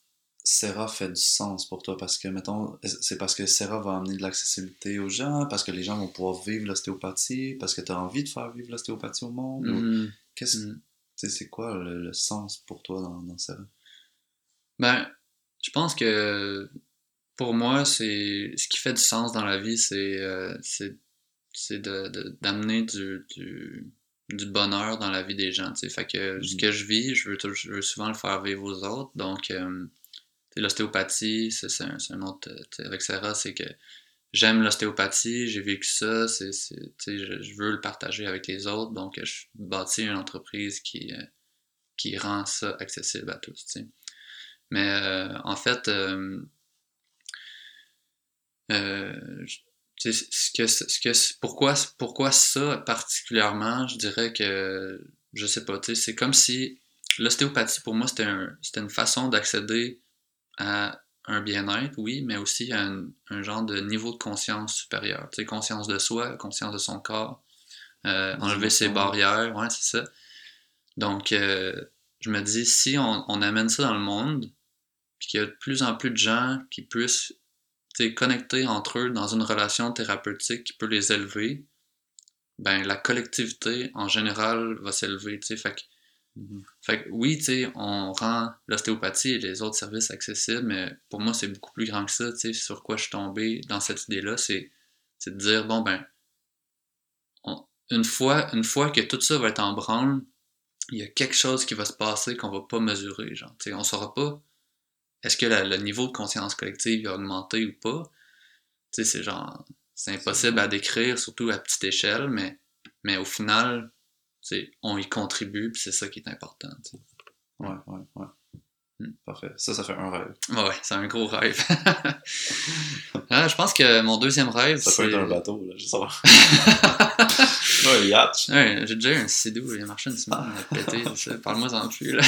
Serra fait du sens pour toi? Parce que, mettons, c'est parce que Serra va amener de l'accessibilité aux gens, parce que les gens vont pouvoir vivre l'ostéopathie, parce que tu as envie de faire vivre l'ostéopathie au monde? ou Mhm. Qu'est-ce, Mhm. sais, c'est quoi le, le sens pour toi dans, dans Serra? Ben, je pense que pour moi, c'est ce qui fait du sens dans la vie, c'est euh, c'est c'est de, de- d'amener du, du, du bonheur dans la vie des gens. Fait que ce Mhm. que je vis, je veux, je veux souvent le faire vivre aux autres. Donc, euh, l'ostéopathie, c'est c'est un, c'est un autre. euh, Avec Sarah, c'est que j'aime l'ostéopathie, j'ai vécu ça, c'est, je, je veux le partager avec les autres. Donc, je bâtis une entreprise qui, euh, qui rend ça accessible à tous. Mais euh, en fait, euh, ce que, ce que, pourquoi, pourquoi ça particulièrement, je dirais que, je sais pas, c'est comme si l'ostéopathie pour moi c'était un, une façon d'accéder à un bien-être, oui, mais aussi à un, un, genre de niveau de conscience supérieur. Tu sais, conscience de soi, conscience de son corps, euh, enlever ses barrières, ouais, c'est ça. Donc, euh, je me dis, si on, on, amène ça dans le monde, puis qu'il y a de plus en plus de gens qui puissent connecter entre eux dans une relation thérapeutique qui peut les élever, ben la collectivité en général va s'élever. Fait que Mm-hmm. Fait que oui, on rend l'ostéopathie et les autres services accessibles, mais pour moi, c'est beaucoup plus grand que ça, sur quoi je suis tombé dans cette idée-là, c'est de dire, bon, ben, une, fois, une fois que tout ça va être en branle, il y a quelque chose qui va se passer qu'on va pas mesurer, genre, on saura pas est-ce que le niveau de conscience collective a augmenté ou pas, tu sais, c'est genre, c'est impossible à décrire, surtout à petite échelle, mais, mais au final, on y contribue, puis c'est ça qui est important. Ouais, ouais, ouais. Hmm. Parfait. Ça, ça fait un rêve. Ouais, c'est un gros rêve. ah, je pense que mon deuxième rêve, Ça peut être un bateau, là, je sais pas. un yacht. Ouais, j'ai déjà eu un Sidou, il a marché une semaine, il a pété, parle-moi en plus, là.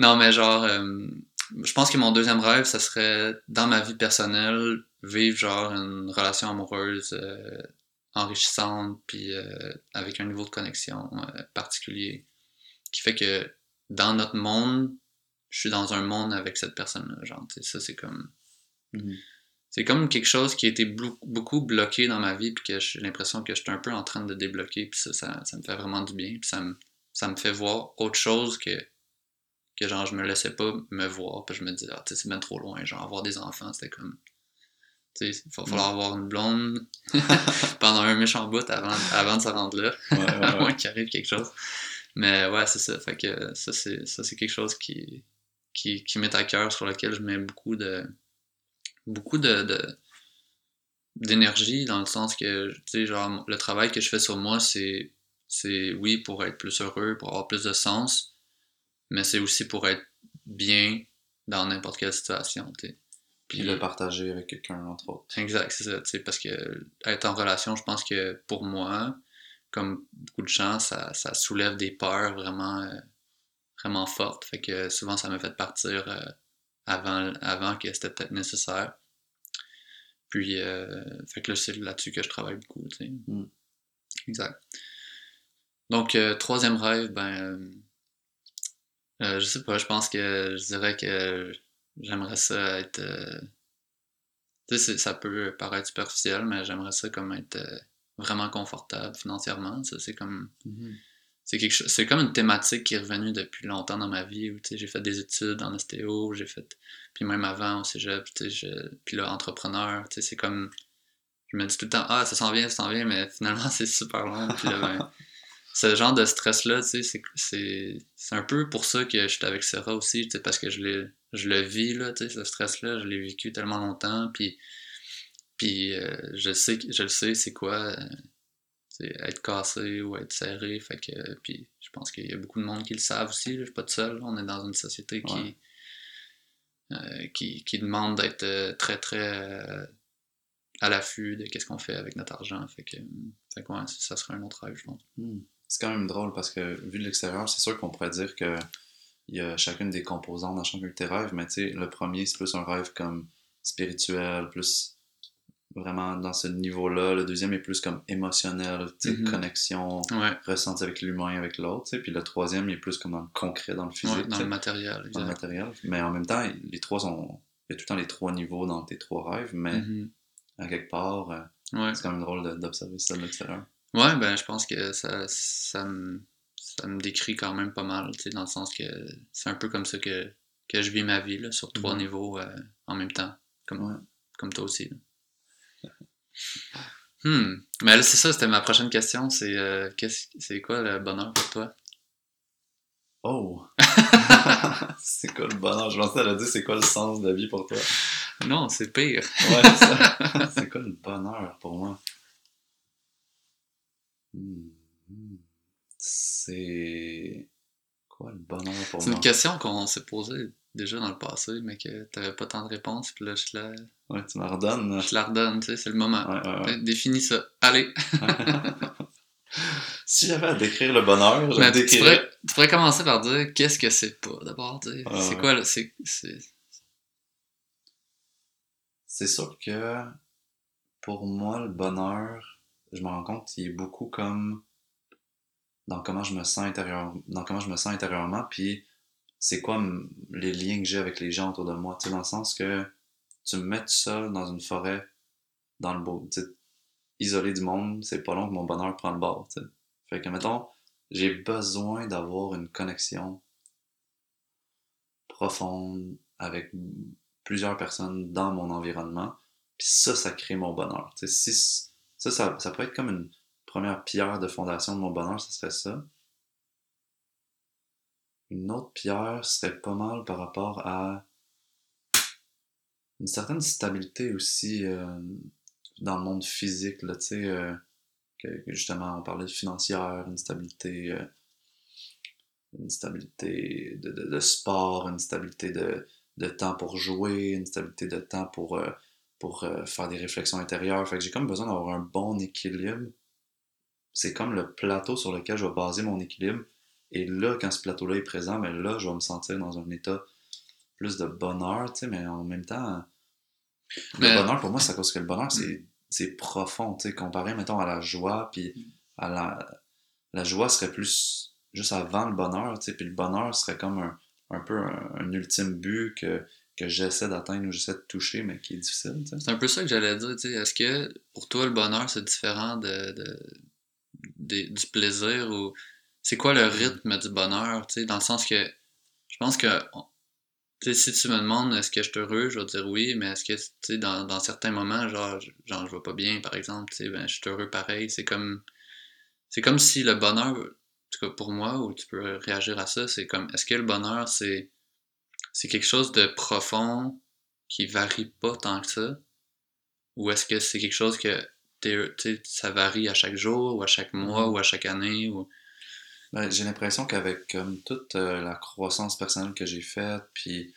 non, mais genre, euh, je pense que mon deuxième rêve, ça serait, dans ma vie personnelle, vivre genre une relation amoureuse euh, enrichissante, puis euh, avec un niveau de connexion particulier, qui fait que dans notre monde, je suis dans un monde avec cette personne-là. Genre, ça, c'est comme. Mhm. C'est comme quelque chose qui a été beaucoup bloqué dans ma vie, puis que j'ai l'impression que je suis un peu en train de débloquer, puis ça, ça, me fait vraiment du bien, puis ça me, ça me fait voir autre chose que, que genre, je me laissais pas me voir, puis je me disais, ah, c'est bien trop loin, genre, avoir des enfants, c'était comme il va falloir avoir une blonde pendant un méchant bout avant, avant de se rendre là, à moins qu'il arrive quelque chose. Mais ouais, c'est ça. Fait que ça, c'est, ça, c'est quelque chose qui, qui, qui m'est à cœur, sur lequel je mets beaucoup de beaucoup de, d'énergie, dans le sens que, tu sais, genre, le travail que je fais sur moi, c'est, c'est oui, pour être plus heureux, pour avoir plus de sens, mais c'est aussi pour être bien dans n'importe quelle situation, tu puis le partager avec quelqu'un, entre autres. Exact, c'est ça. Parce que être en relation, je pense que pour moi, comme beaucoup de gens, ça, ça soulève des peurs vraiment, euh, vraiment fortes. Fait que souvent, ça m'a fait partir euh, avant, avant que c'était peut-être nécessaire. Puis, euh, fait que là, c'est là-dessus que je travaille beaucoup. Tu sais. Mm. Exact. Donc, troisième rêve, ben, je sais pas, je pense que je dirais que J'aimerais ça être. Euh, tu sais, ça peut paraître superficiel, mais j'aimerais ça comme être euh, vraiment confortable financièrement. Ça, c'est comme. Mm-hmm. C'est quelque chose, c'est comme une thématique qui est revenue depuis longtemps dans ma vie où j'ai fait des études en ostéo, j'ai fait puis même avant au cégep, je, puis là entrepreneur, c'est comme je me dis tout le temps ah ça s'en vient, ça s'en vient mais finalement c'est super long puis là, ben, ce genre de stress-là, tu sais, c'est un peu pour ça que je suis avec Sarah aussi, parce que je, je le vis, là, ce stress-là, je l'ai vécu tellement longtemps, puis, puis euh, je, sais, je le sais, c'est quoi euh, être cassé ou être serré, fait que, puis je pense qu'il y a beaucoup de monde qui le savent aussi, je suis pas tout seul, on est dans une société qui, euh, qui, qui, demande d'être très, très à l'affût de qu'est-ce qu'on fait avec notre argent, fait que, fait que ça serait un autre rêve, je pense. Hmm c'est quand même drôle parce que vu de l'extérieur, c'est sûr qu'on pourrait dire que il y a chacune des composants dans chacun de tes rêves, mais tu sais, le premier, c'est plus un rêve comme spirituel, plus vraiment dans ce niveau-là. Le deuxième est plus comme émotionnel, mm-hmm. connexion, ressenti avec l'humain, avec l'autre. Puis le troisième, il est plus comme dans le concret, dans le physique. dans le matériel, Dans le matériel. Mais en même temps, les trois sont... Il y a tout le temps les trois niveaux dans tes trois rêves, mais mm-hmm. à quelque part, euh, c'est quand même drôle d'observer ça de l'extérieur. Ouais, ben je pense que ça, ça, me, ça me décrit quand même pas mal, tu sais, dans le sens que c'est un peu comme ça que, que je vis ma vie, là, sur trois mhm. niveaux euh, en même temps, comme, comme toi aussi. Hmm. Mais là, c'est ça, c'était ma prochaine question, c'est euh, c'est quoi le bonheur pour toi? Oh! c'est quoi le bonheur? Je pensais, a dit c'est quoi le sens de la vie pour toi? Non, c'est pire. ouais, c'est ça. C'est quoi le bonheur pour moi? C'est. Quoi le bonheur pour C'est une question qu'on s'est posée déjà dans le passé, mais que t'avais pas tant de réponses, puis là, je te la, Ouais, tu me redonnes. je te la redonne, tu sais, c'est le moment. Ouais, ouais, ouais. Définis ça. Allez! si j'avais à décrire le bonheur, je Mais le tu, pourrais, tu pourrais commencer par dire qu'est-ce que c'est pas, d'abord. Ah, c'est quoi, là? C'est, c'est... C'est sûr que pour moi, le bonheur, je me rends compte qu'il est beaucoup comme dans comment je me sens intérieur, dans comment je me sens intérieurement, puis c'est quoi les liens que j'ai avec les gens autour de moi. Tu sais, dans le sens que tu me mets tout seul dans une forêt, dans le beau, tu sais, isolé du monde, c'est pas long que mon bonheur prend le bord. tu sais. Fait que, mettons, j'ai besoin d'avoir une connexion profonde avec plusieurs personnes dans mon environnement. Puis ça, ça crée mon bonheur. Tu sais, si, ça, ça, ça peut être comme une première pierre de fondation de mon bonheur, ce serait ça. Une autre pierre serait pas mal par rapport à une certaine stabilité aussi euh, dans le monde physique, là, tu sais, euh, que, justement, on parlait de financière, une stabilité, euh, une stabilité de, sport, une stabilité de, de temps pour jouer, une stabilité de temps pour, pour faire des réflexions intérieures. Fait que j'ai comme besoin d'avoir un bon équilibre. C'est comme le plateau sur lequel je vais baser mon équilibre. Et là, quand ce plateau-là est présent, ben là, je vais me sentir dans un état plus de bonheur, tu sais, mais en même temps, le Mais- bonheur, pour moi, c'est à cause que le bonheur, c'est, c'est profond, tu sais, comparé, mettons, à la joie, puis à la... La joie serait plus juste avant le bonheur, tu sais, puis le bonheur serait comme un, un peu un, un ultime but que, que j'essaie d'atteindre ou j'essaie de toucher, mais qui est difficile, tu sais. C'est un peu ça que j'allais dire, tu sais. Est-ce que pour toi, le bonheur, c'est différent de, de- des- du plaisir ou c'est quoi le rythme du bonheur, tu sais, dans le sens que je pense que on- tu sais, si tu me demandes est-ce que je suis heureux, je vais dire oui, mais est-ce que tu sais, dans, dans certains moments, genre, je- genre je vais pas bien, par exemple, tu sais, ben je suis heureux pareil. C'est comme c'est comme si le bonheur, en tout cas pour moi, ou tu peux réagir à ça, c'est comme est-ce que le bonheur c'est c'est quelque chose de profond qui varie pas tant que ça? Ou est-ce que c'est quelque chose que ça varie à chaque jour, ou à chaque mois, ou à chaque année? Ou... Ben, j'ai l'impression qu'avec comme toute euh, la croissance personnelle que j'ai faite, puis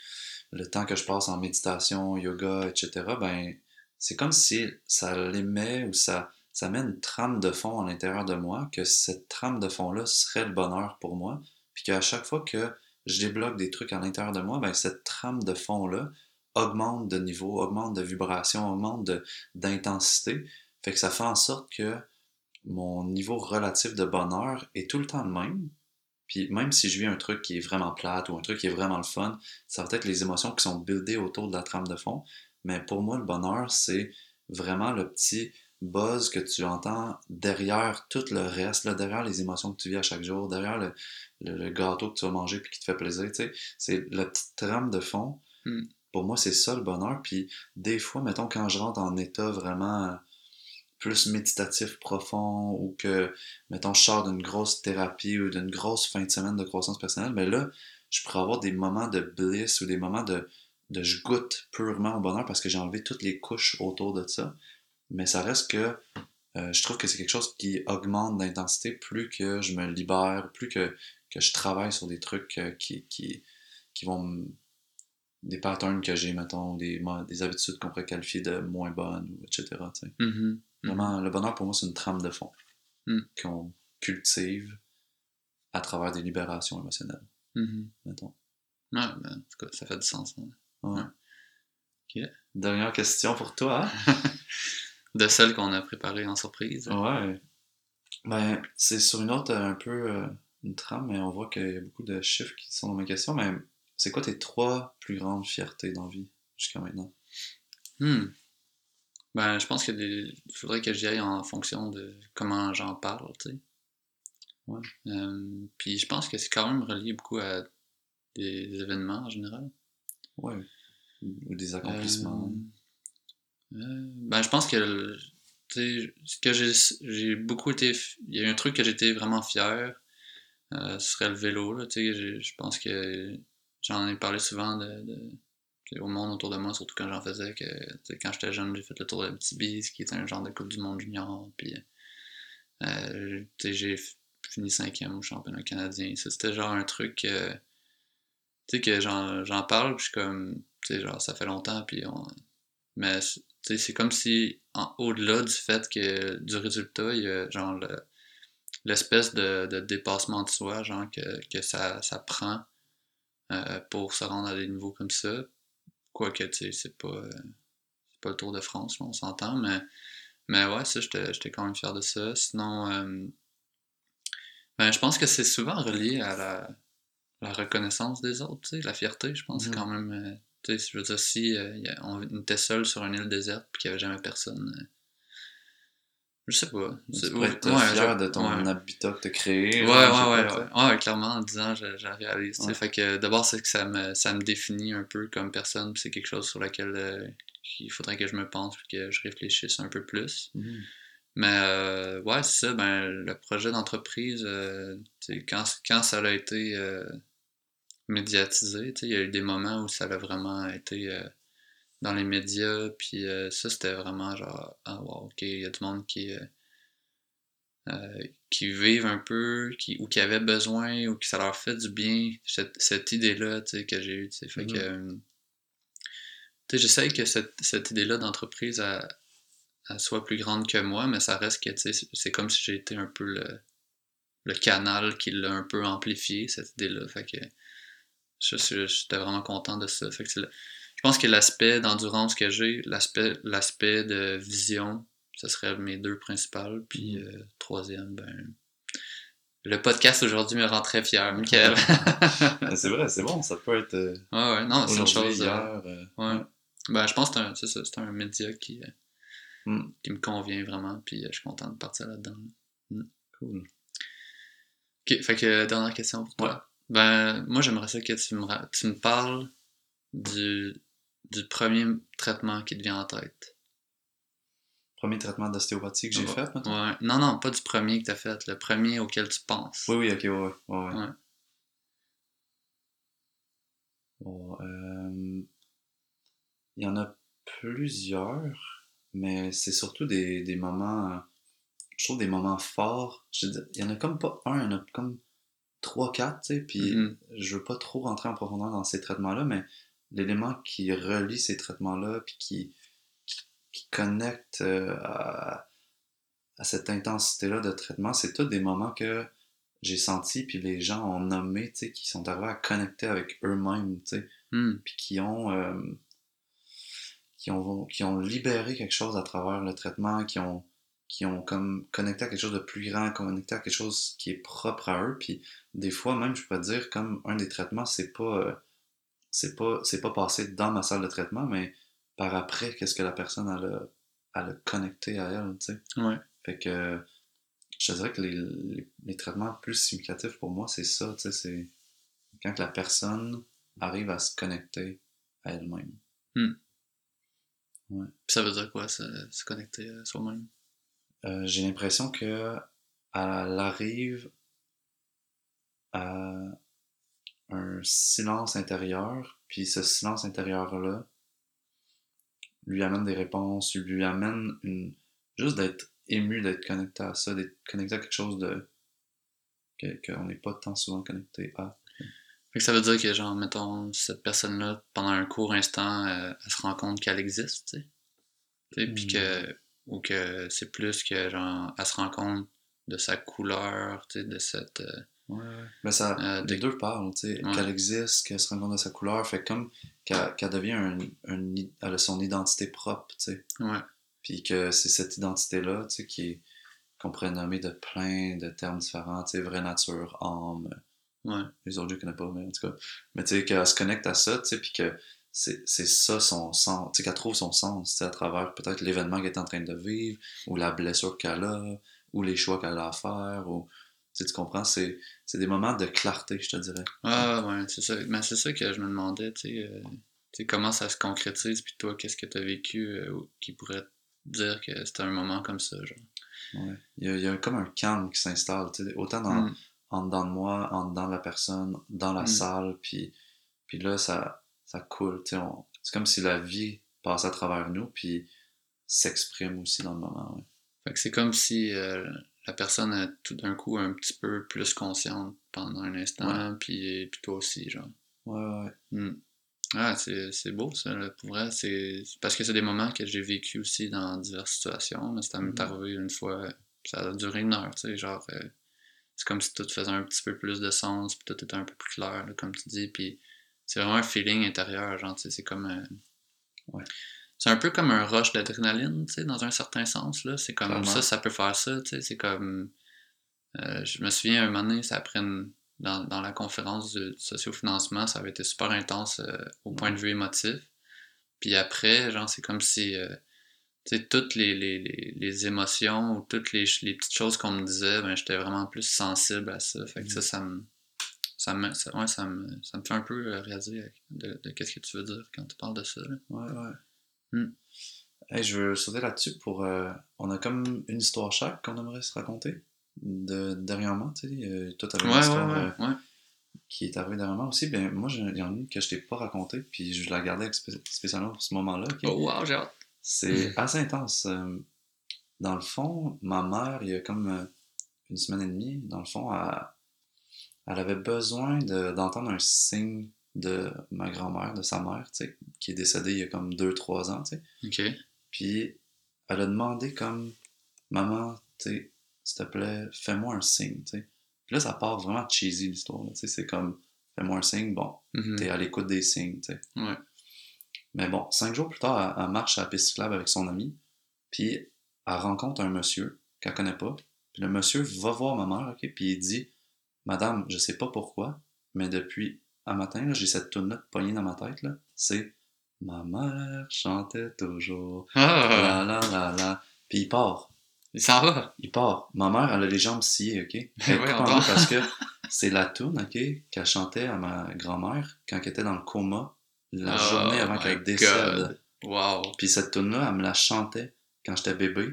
le temps que je passe en méditation, yoga, etc., ben, c'est comme si ça l'émet ou ça, ça met une trame de fond à l'intérieur de moi, que cette trame de fond-là serait le bonheur pour moi, puis qu'à chaque fois que je débloque des trucs à l'intérieur de moi, ben, cette trame de fond-là augmente de niveau, augmente de vibration, augmente d'intensité, fait que ça fait en sorte que mon niveau relatif de bonheur est tout le temps le même. Puis même si je vis un truc qui est vraiment plate ou un truc qui est vraiment le fun, ça va être les émotions qui sont buildées autour de la trame de fond. Mais pour moi, le bonheur, c'est vraiment le petit buzz que tu entends derrière tout le reste, là, derrière les émotions que tu vis à chaque jour, derrière le, le- le gâteau que tu vas manger puis qui te fait plaisir. tu sais. C'est la petite trame de fond. Mm. Pour moi, c'est ça le bonheur. Puis des fois, mettons, quand je rentre en état vraiment plus méditatif profond ou que, mettons, je sors d'une grosse thérapie ou d'une grosse fin de semaine de croissance personnelle, mais là, je pourrais avoir des moments de bliss ou des moments de, je goûte purement au bonheur parce que j'ai enlevé toutes les couches autour de ça. Mais ça reste que euh, je trouve que c'est quelque chose qui augmente d'intensité plus que je me libère, plus que, que je travaille sur des trucs euh, qui, qui, qui vont me- des patterns que j'ai, mettons, des, des habitudes qu'on pourrait qualifier de moins bonnes, etc. sais. Mhm. Vraiment, le bonheur pour moi, c'est une trame de fond Mm. qu'on cultive à travers des libérations émotionnelles, Mhm. mettons. Ouais, ben, en tout cas, ça fait du sens. hein. Ouais. Dernière question pour toi. hein? De celles qu'on a préparées en surprise. Ouais. Ben, c'est sur une autre, un peu, euh, une trame, mais on voit qu'il y a beaucoup de chiffres qui sont dans ma question. Mais c'est quoi tes trois plus grandes fiertés dans la vie jusqu'à maintenant? Hmm. Ben, je pense qu'il faudrait que j'y aille en fonction de comment j'en parle, tu sais. Ouais. Euh, puis je pense que c'est quand même relié beaucoup à des événements en général. Ouais. Ou des accomplissements. Euh, euh, ben, je pense que tu sais, que j'ai beaucoup été. Il y a eu un truc que j'étais vraiment fier. ce serait le vélo, là, tu sais. Je pense que j'en ai parlé souvent de, au monde autour de moi, surtout quand j'en faisais. que Quand j'étais jeune, j'ai fait le tour de Abitibi, ce qui est un genre de Coupe du Monde junior. Puis, euh, j'ai fini cinquième au championnat canadien. C'était genre un truc. que j'en, parle, puis je suis comme. Tu sais, genre, ça fait longtemps, puis on. Mais, c'est comme si, au-delà du fait que. du résultat, il y a genre le- l'espèce de, de dépassement de soi, genre, que, que ça, ça prend euh, pour se rendre à des niveaux comme ça. Quoique, tu sais, c'est pas. euh, pas le Tour de France, on s'entend, mais. Mais ouais, ça, j'étais quand même fier de ça. Sinon, euh, ben, je pense que c'est souvent relié à la, la reconnaissance des autres, tu sais, la fierté, je pense, Mhm. quand même. tu sais, je veux dire, si on était seul sur une île déserte puis qu'il n'y avait jamais personne, je sais pas. C'est- pourrais être ouais, fier de ton ouais. habitat que tu as créé. Ouais, ouais, ouais, ouais, ouais, clairement, en 10 ans, je, je réalise. Ouais. Fait que d'abord, c'est que ça me, ça me définit un peu comme personne, c'est quelque chose sur lequel euh, il faudrait que je me pense, puis que je réfléchisse un peu plus. Mhm. Mais euh, ouais, c'est ça, ben, le projet d'entreprise, euh, quand, quand ça a été euh, médiatisé, il y a eu des moments où ça a vraiment été dans les médias, puis euh, ça, c'était vraiment genre, ah wow, ok, il y a du monde qui, euh, euh, qui vivent un peu, qui, ou qui avaient besoin, ou qui ça leur fait du bien, cette, cette idée-là, tu sais, que j'ai eue, tu sais, fait Mhm. que, euh, tu sais, j'essaye que cette, cette idée-là d'entreprise, elle, elle soit plus grande que moi, mais ça reste que, tu sais, c'est- comme si j'ai été un peu le, le canal qui l'a un peu amplifié, cette idée-là, fait que j'étais vraiment content de ça, fait que pense que l'aspect d'endurance que j'ai, l'aspect l'aspect de vision, ce serait mes deux principales. Puis euh, troisième, ben. Le podcast aujourd'hui me rend très fier, Michael. Mais C'est vrai, c'est bon, ça peut être euh, ouais, ouais, non, c'est une chose. euh, hier. euh, ouais. Ben, je pense que c'est un, c'est un média qui, Mm. qui me convient vraiment. Puis je suis content de partir là-dedans. Cool. Ok, fait que dernière question pour toi. Ben, moi, j'aimerais ça que tu me, tu me parles du, du premier traitement qui te vient en tête? Premier traitement d'ostéopathie que j'ai Ouais. fait, maintenant? Ouais. Non, non, pas du premier que tu as fait, le premier auquel tu penses. Oui, oui, ok, ouais, ouais. Bon, euh, il y en a plusieurs, mais c'est surtout des, des moments, je trouve des moments forts. Je dis- il y en a comme pas un, il y en a comme trois, quatre, tu sais, puis Mhm. je veux pas trop rentrer en profondeur dans ces traitements-là, mais l'élément qui relie ces traitements-là, puis qui, qui, qui connecte euh, à, à cette intensité-là de traitement, c'est tous des moments que j'ai senti, puis les gens ont nommé, tu sais, qui sont arrivés à connecter avec eux-mêmes, tu sais, Hmm. puis qui ont, euh, qui ont, qui ont libéré quelque chose à travers le traitement, qui ont, qui ont comme connecté à quelque chose de plus grand, connecté à quelque chose qui est propre à eux, puis des fois même, je peux dire, comme un des traitements, c'est pas, euh, c'est pas, c'est pas passé dans ma salle de traitement, mais par après, qu'est-ce que la personne elle a, elle a connecté à elle, tu sais? Ouais. Fait que je dirais que les, les, les traitements plus significatifs pour moi, c'est ça, tu sais, c'est quand la personne arrive à se connecter à elle-même. Puis ça veut dire quoi, se, se connecter à soi-même? Euh, j'ai l'impression que elle arrive à un silence intérieur, puis ce silence intérieur-là lui amène des réponses, lui amène une juste d'être ému, d'être connecté à ça, d'être connecté à quelque chose de que- qu'on n'est pas tant souvent connecté à. Fait que ça veut dire que, genre, mettons, cette personne-là, pendant un court instant, euh, elle se rend compte qu'elle existe, tu sais. Puis Hmm. que. Ou que c'est plus que, genre, elle se rend compte de sa couleur, tu sais, de cette. euh, Ouais. Mais ça, Euh, les de- deux parlent, tu sais, Ouais. qu'elle existe, qu'elle se rend compte de sa couleur, fait comme qu'elle qu'elle devient un, un, elle a son identité propre, tu sais. Ouais. Puis que c'est cette identité-là, tu sais, qui est- qu'on pourrait nommer de plein de termes différents, tu sais, vraie nature, âme, Ouais. les autres je connais pas, mais en tout cas. Mais tu sais, qu'elle se connecte à ça, tu sais, puis que c'est c'est ça son sens, tu sais, qu'elle trouve son sens, tu sais, à travers peut-être l'événement qu'elle est en train de vivre, ou la blessure qu'elle a, ou les choix qu'elle a à faire, ou, tu sais, tu comprends, c'est c'est des moments de clarté, je te dirais. Ah, ouais, c'est ça. Mais c'est ça que je me demandais, tu sais. euh, tu sais, comment ça se concrétise, puis toi, qu'est-ce que t'as vécu euh, qui pourrait te dire que c'était un moment comme ça, genre? Ouais. Il y a, il y a comme un calme qui s'installe, tu sais, autant dans, Hmm. en dedans de moi, en dedans de la personne, dans la Mm. salle, puis, puis là, ça, ça coule, tu sais, on- c'est comme si la vie passe à travers nous, puis s'exprime aussi dans le moment, ouais. Fait que c'est comme si euh, la personne est tout d'un coup un petit peu plus consciente pendant un instant, puis, puis toi aussi, genre. Ouais, ouais. Hmm. Ah, c'est beau ça, là, pour vrai. C'est parce que c'est des moments que j'ai vécu aussi dans diverses situations. mais Ça m'est Mhm. arrivé une fois, ça a duré une heure, tu sais, genre. euh, c'est comme si tout faisait un petit peu plus de sens, puis tout était un peu plus clair, là, comme tu dis. Puis c'est vraiment un feeling intérieur, genre, tu sais, c'est comme. euh, Ouais. C'est un peu comme un rush d'adrénaline, tu sais, dans un certain sens, là. C'est comme ça, ça peut faire ça, tu sais. C'est comme. euh, je me souviens, un moment donné, ça après une- dans, dans la conférence du sociofinancement, ça avait été super intense euh, au point de vue émotif. Puis après, genre, c'est comme si, euh, tu sais, toutes les, les, les, les émotions ou toutes les, les petites choses qu'on me disait, ben, j'étais vraiment plus sensible à ça. Fait que ça, ça me, ça me, ça, ouais, ça me, ça me fait un peu euh, réaliser de, de qu'est-ce que tu veux dire quand tu parles de ça. là. Ouais, ouais. Hmm. Hey, je veux sauter là-dessus pour. euh, on a comme une histoire chaque qu'on aimerait se raconter. De, dernièrement, tu sais. euh, toi, t'avais Ouais, une histoire ouais, euh, qui est arrivée dernièrement aussi. Ben, moi, il y en a une que je t'ai pas racontée, puis je la gardais spé- spécialement pour ce moment-là. Oh, wow, j'ai hâte. C'est assez intense. Euh, Dans le fond, ma mère, il y a comme euh, une semaine et demie, dans le fond, elle, elle avait besoin de- d'entendre un signe de ma grand-mère, de sa mère, tu sais, qui est décédée il y a comme 2-3 ans, tu sais. Ok. Puis elle a demandé comme Maman, tu sais, s'il te plaît, fais-moi un signe, tu sais. Puis là, ça part vraiment cheesy l'histoire, là, tu sais, c'est comme fais-moi un signe, bon, Mhm. t'es à l'écoute des signes, tu sais. Ouais. Mais bon, cinq jours plus tard, elle, elle marche à la piste cyclable avec son ami, puis elle rencontre un monsieur qu'elle connaît pas. Puis le monsieur va voir ma mère, ok, puis il dit Madame, je sais pas pourquoi, mais depuis un matin, là, j'ai cette tune là poignée dans ma tête, là. C'est Ma mère chantait toujours. Ah, La la la la. Puis il part. il s'en va. Il part. Ma mère, elle a les jambes sciées, ok? Elle deux parce que c'est la tune, ok, qu'elle chantait à ma grand-mère quand elle était dans le coma la Oh journée avant qu'elle décède. Wow. Puis cette tune-là, elle me la chantait quand j'étais bébé.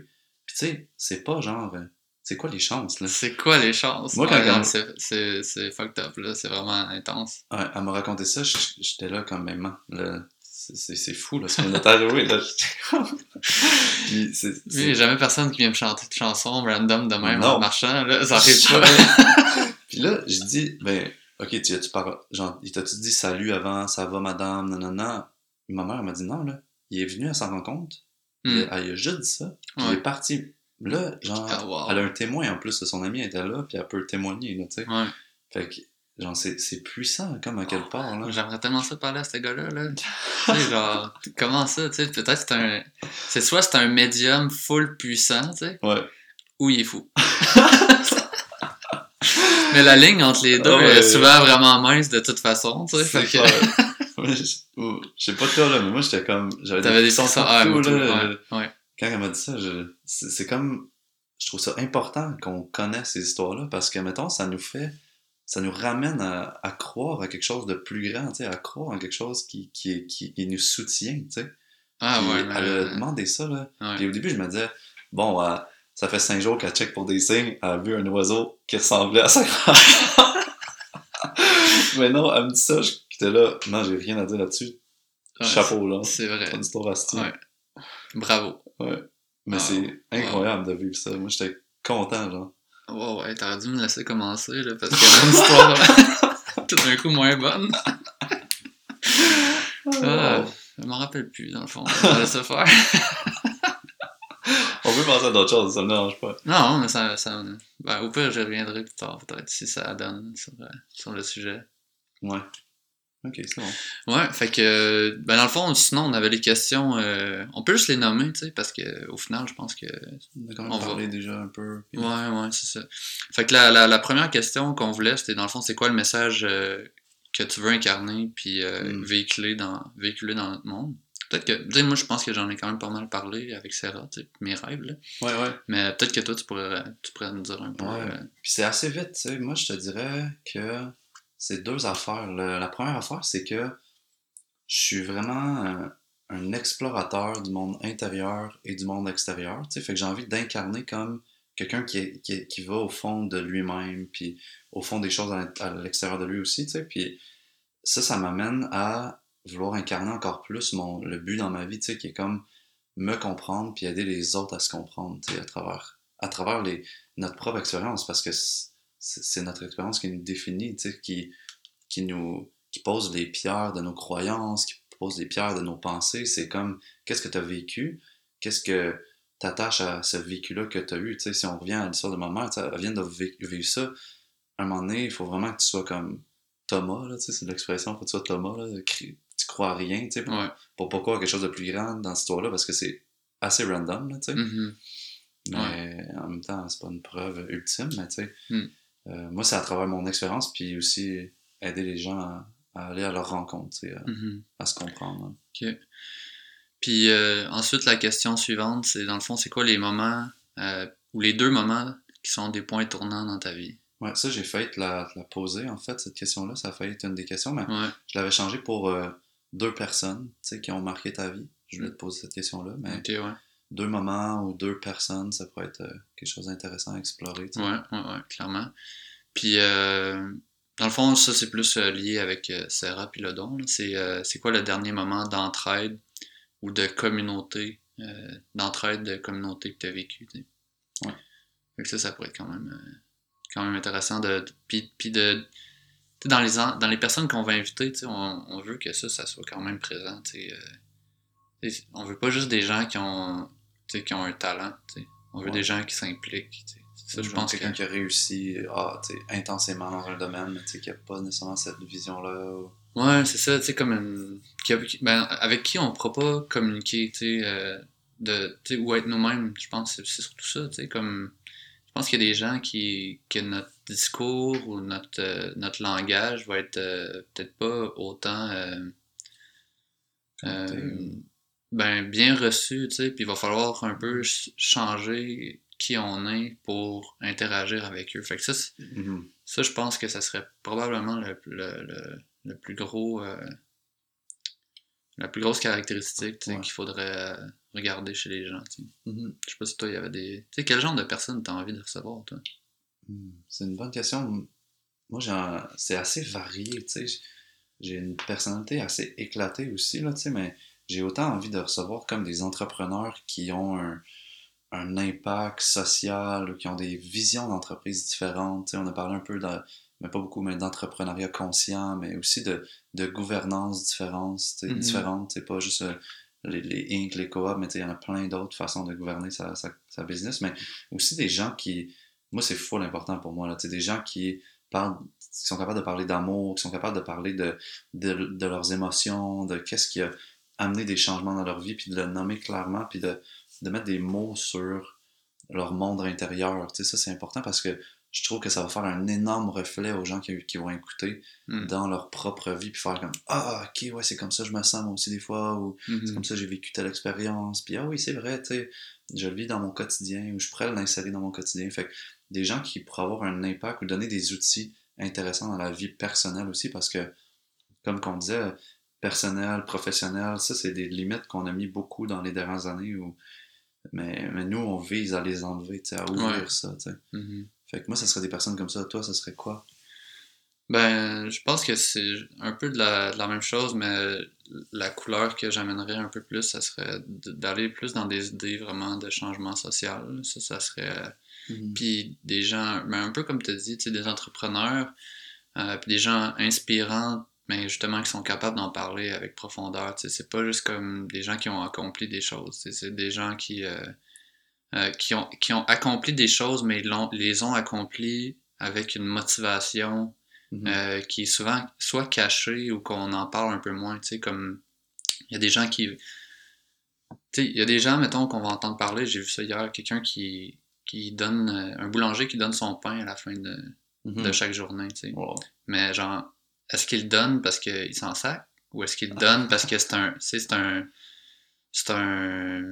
Puis tu sais, c'est pas genre. C'est quoi les chances, là? C'est quoi les chances? Moi, quand Ouais, elle- c'est- fucked up, là. C'est vraiment intense. Ouais, elle m'a raconté ça, j'étais là comme là, C'est fou, là, ce qu'on est arrivé, là. Puis c'est. Il y a jamais personne qui vient me chanter de chansons random de même Non. en marchant, là. Ça arrive pas. Puis là, je dis, ben, ok, tu as-tu par... genre, il t'a-tu dit salut avant, ça va madame, nanana? Ma mère elle m'a dit non, là. Il est venu à sa rencontre, Hmm. il, elle, il a juste dit ça, puis il est parti. Là, genre, Ah, wow. elle a un témoin en plus, son ami était là, puis elle peut le témoigner, là, tu sais. Ouais. Fait que, genre, c'est c'est puissant, comme à quelque part, là. J'aimerais tellement ça parler à ce gars-là, là. tu sais, genre, comment ça, tu sais, peut-être c'est un... C'est soit c'est un médium full puissant, tu sais, Ouais. ou il est fou. Mais la ligne entre les deux Ah ouais. est souvent vraiment mince de toute façon, tu sais. Que- je oh, je sais pas toi, là, mais moi, j'étais comme. J'avais T'avais des frissons. Ah, partout, tout, là. ouais, ouais. Quand elle m'a dit ça, je... c'est comme. Je trouve ça important qu'on connaisse ces histoires-là parce que, mettons, ça nous fait. Ça nous ramène à, à croire à quelque chose de plus grand, tu sais, à croire en quelque chose qui, qui, qui, qui nous soutient, tu sais. Ah Puis ouais, elle a demandé ça, là. Puis au début, je me disais, bon, euh, ça fait cinq jours qu'elle check pour des signes, elle a vu un oiseau qui ressemblait à sa grand Mais non, elle me dit ça, j'étais là, non, j'ai rien à dire là-dessus. Chapeau, là. C'est vrai. Ton histoire. Ouais. Bravo. Ouais. Mais Ah, c'est incroyable de vivre ça. Moi, j'étais content, genre. Ouais, ouais, t'aurais dû me laisser commencer, là, parce que mon histoire tout d'un coup moins bonne. Ah, je m'en rappelle plus, dans le fond. On faire. On peut penser à d'autres choses, ça me dérange pas. Non, mais ça. ça ben, au pire, je reviendrai plus tard, peut-être, si ça donne sur, euh, sur le sujet. Ouais. Ok, c'est bon. Ouais, fait que. Ben, dans le fond, sinon, on avait les questions. euh, on peut juste les nommer, tu sais, parce que au final, je pense que. On va- parlé déjà un peu. puis- Ouais, ouais, c'est ça. Fait que la, la, la première question qu'on voulait, c'était dans le fond, c'est quoi le message euh, que tu veux incarner puis euh, Mm. véhiculer, dans, véhiculer dans notre monde? Peut-être que, tu sais, moi je pense que j'en ai quand même pas mal parlé avec Sarah, tu sais, mes rêves, là. Ouais, ouais. Mais peut-être que toi tu pourrais, tu pourrais nous dire un peu. Ouais. euh, Puis c'est assez vite, tu sais. Moi, je te dirais que c'est deux affaires. Le- la première affaire, c'est que je suis vraiment un, explorateur du monde intérieur et du monde extérieur, tu sais. Fait que j'ai envie d'incarner comme quelqu'un qui, qui, qui va au fond de lui-même, puis au fond des choses à l'extérieur de lui aussi, tu sais. Puis ça, ça m'amène à vouloir incarner encore plus mon, le but dans ma vie, tu sais, qui est comme me comprendre puis aider les autres à se comprendre, tu sais, à travers à travers les, notre propre expérience, parce que c'est notre expérience qui nous définit, qui, qui nous qui pose les pierres de nos croyances, qui pose les pierres de nos pensées. C'est comme, qu'est-ce que tu as vécu? Qu'est-ce que t'attaches à ce vécu-là que tu as eu? si on revient à l'histoire de ma mère, elle vient de vivre ça. À un moment donné, il faut vraiment que tu sois comme Thomas, c'est l'expression, faut que tu sois Thomas, là, tu crois à rien, pour, pour pas croire quelque chose de plus grand dans cette histoire-là, parce que c'est assez random, tu sais. Mm-hmm. Mais en même temps, c'est pas une preuve ultime, mais tu sais, mm. Euh, moi, c'est à travers mon expérience, puis aussi aider les gens à, aller à leur rencontre, à, mm-hmm. à se comprendre. OK. Puis euh, ensuite, la question suivante, c'est dans le fond, c'est quoi les moments, euh, ou les deux moments qui sont des points tournants dans ta vie? Ouais, ça, j'ai failli te la, la, poser, en fait, cette question-là. Ça a failli être une des questions, mais je l'avais changé pour deux personnes, qui ont marqué ta vie. Je voulais te poser cette question-là, mais deux moments ou deux personnes, ça pourrait être euh, quelque chose d'intéressant à explorer. Oui, ouais, ouais, clairement. Puis, euh, dans le fond, ça, c'est plus euh, lié avec Sarah puis le don. C'est quoi le dernier moment d'entraide ou de communauté, d'entraide de communauté que tu as vécu? Ouais. Donc ça, ça pourrait être quand même, quand même intéressant. De, puis, de, dans les, dans les personnes qu'on va inviter, on, on veut que ça, ça soit quand même présent. On veut pas juste des gens qui ont qui ont un talent. On veut des gens qui s'impliquent. Ça, je pense quelqu'un qui a réussi ah, intensément dans un domaine, mais qui n'a pas nécessairement cette vision-là. Ouais, c'est ça, tu sais, comme une... ben, avec qui on ne pourra pas communiquer, tu sais, euh, de, ou être nous-mêmes, je pense que c'est surtout ça, tu sais, comme... Je pense qu'il y a des gens qui, que notre discours ou notre, euh, notre langage va être euh, peut-être pas autant ben, bien reçu, tu sais, puis il va falloir un peu changer qui on est pour interagir avec eux. Fait que ça, mm-hmm. ça je pense que ça serait probablement le, le, le, plus gros, euh, la plus grosse caractéristique qu'il faudrait regarder chez les gens. Mm-hmm. Je sais pas si toi, il y avait des... Tu sais, quel genre de personnes tu as envie de recevoir, toi? Hmm, c'est une bonne question. Moi, c'est assez varié, tu sais. J'ai une personnalité assez éclatée aussi, là, tu sais, mais j'ai autant envie de recevoir comme des entrepreneurs qui ont un, un impact social ou qui ont des visions d'entreprise différentes. on a parlé un peu, de, mais pas beaucoup, mais d'entrepreneuriat conscient, mais aussi de, de gouvernance différente, mm-hmm. différente. C'est pas juste euh, les, les Inc., les co mais il y en a plein d'autres façons de gouverner sa, sa, sa, business, mais aussi des gens qui, moi c'est fou l'important pour moi, là, des gens qui parlent qui sont capables de parler d'amour, qui sont capables de parler de, de, de leurs émotions, de qu'est-ce qu'il y a amener des changements dans leur vie, puis de le nommer clairement, puis de, de mettre des mots sur leur monde intérieur. Tu sais, ça, c'est important parce que je trouve que ça va faire un énorme reflet aux gens qui, qui vont écouter hmm. dans leur propre vie, puis faire comme Ah, ok, ouais, c'est comme ça, je me sens moi aussi des fois, ou c'est hmm. comme ça, j'ai vécu telle expérience, puis ah oui, c'est vrai, tu sais, je le vis dans mon quotidien, ou je pourrais l'insérer dans mon quotidien. Fait que des gens qui pourraient avoir un impact ou donner des outils intéressants dans la vie personnelle aussi, parce que, comme qu'on disait, personnel, professionnel, ça, c'est des limites qu'on a mis beaucoup dans les dernières années. Où... Mais, mais nous, on vise à les enlever, à ouvrir ça. Mm-hmm. Fait que moi, ça serait des personnes comme ça. Toi, ça serait quoi? Ben, je pense que c'est un peu de la, de la, même chose, mais la couleur que j'amènerais un peu plus, ça serait d'aller plus dans des idées vraiment de changement social. Ça, ça serait. Mm-hmm. Puis des gens, ben, un peu comme tu as dit, des entrepreneurs, euh, puis des gens inspirants mais justement qui sont capables d'en parler avec profondeur. C'est pas juste comme des gens qui ont accompli des choses. C'est des gens qui, euh, euh, qui, ont, qui ont accompli des choses, mais les ont accompli avec une motivation mm-hmm. euh, qui est souvent soit cachée ou qu'on en parle un peu moins. Comme il y a des gens qui. Il y a des gens, mettons, qu'on va entendre parler, j'ai vu ça hier, quelqu'un qui, qui donne. un boulanger qui donne son pain à la fin de, de mm-hmm. chaque journée. Mais genre est-ce qu'il donne parce qu'il s'en sac ou est-ce qu'il donne parce que c'est un c'est un c'est un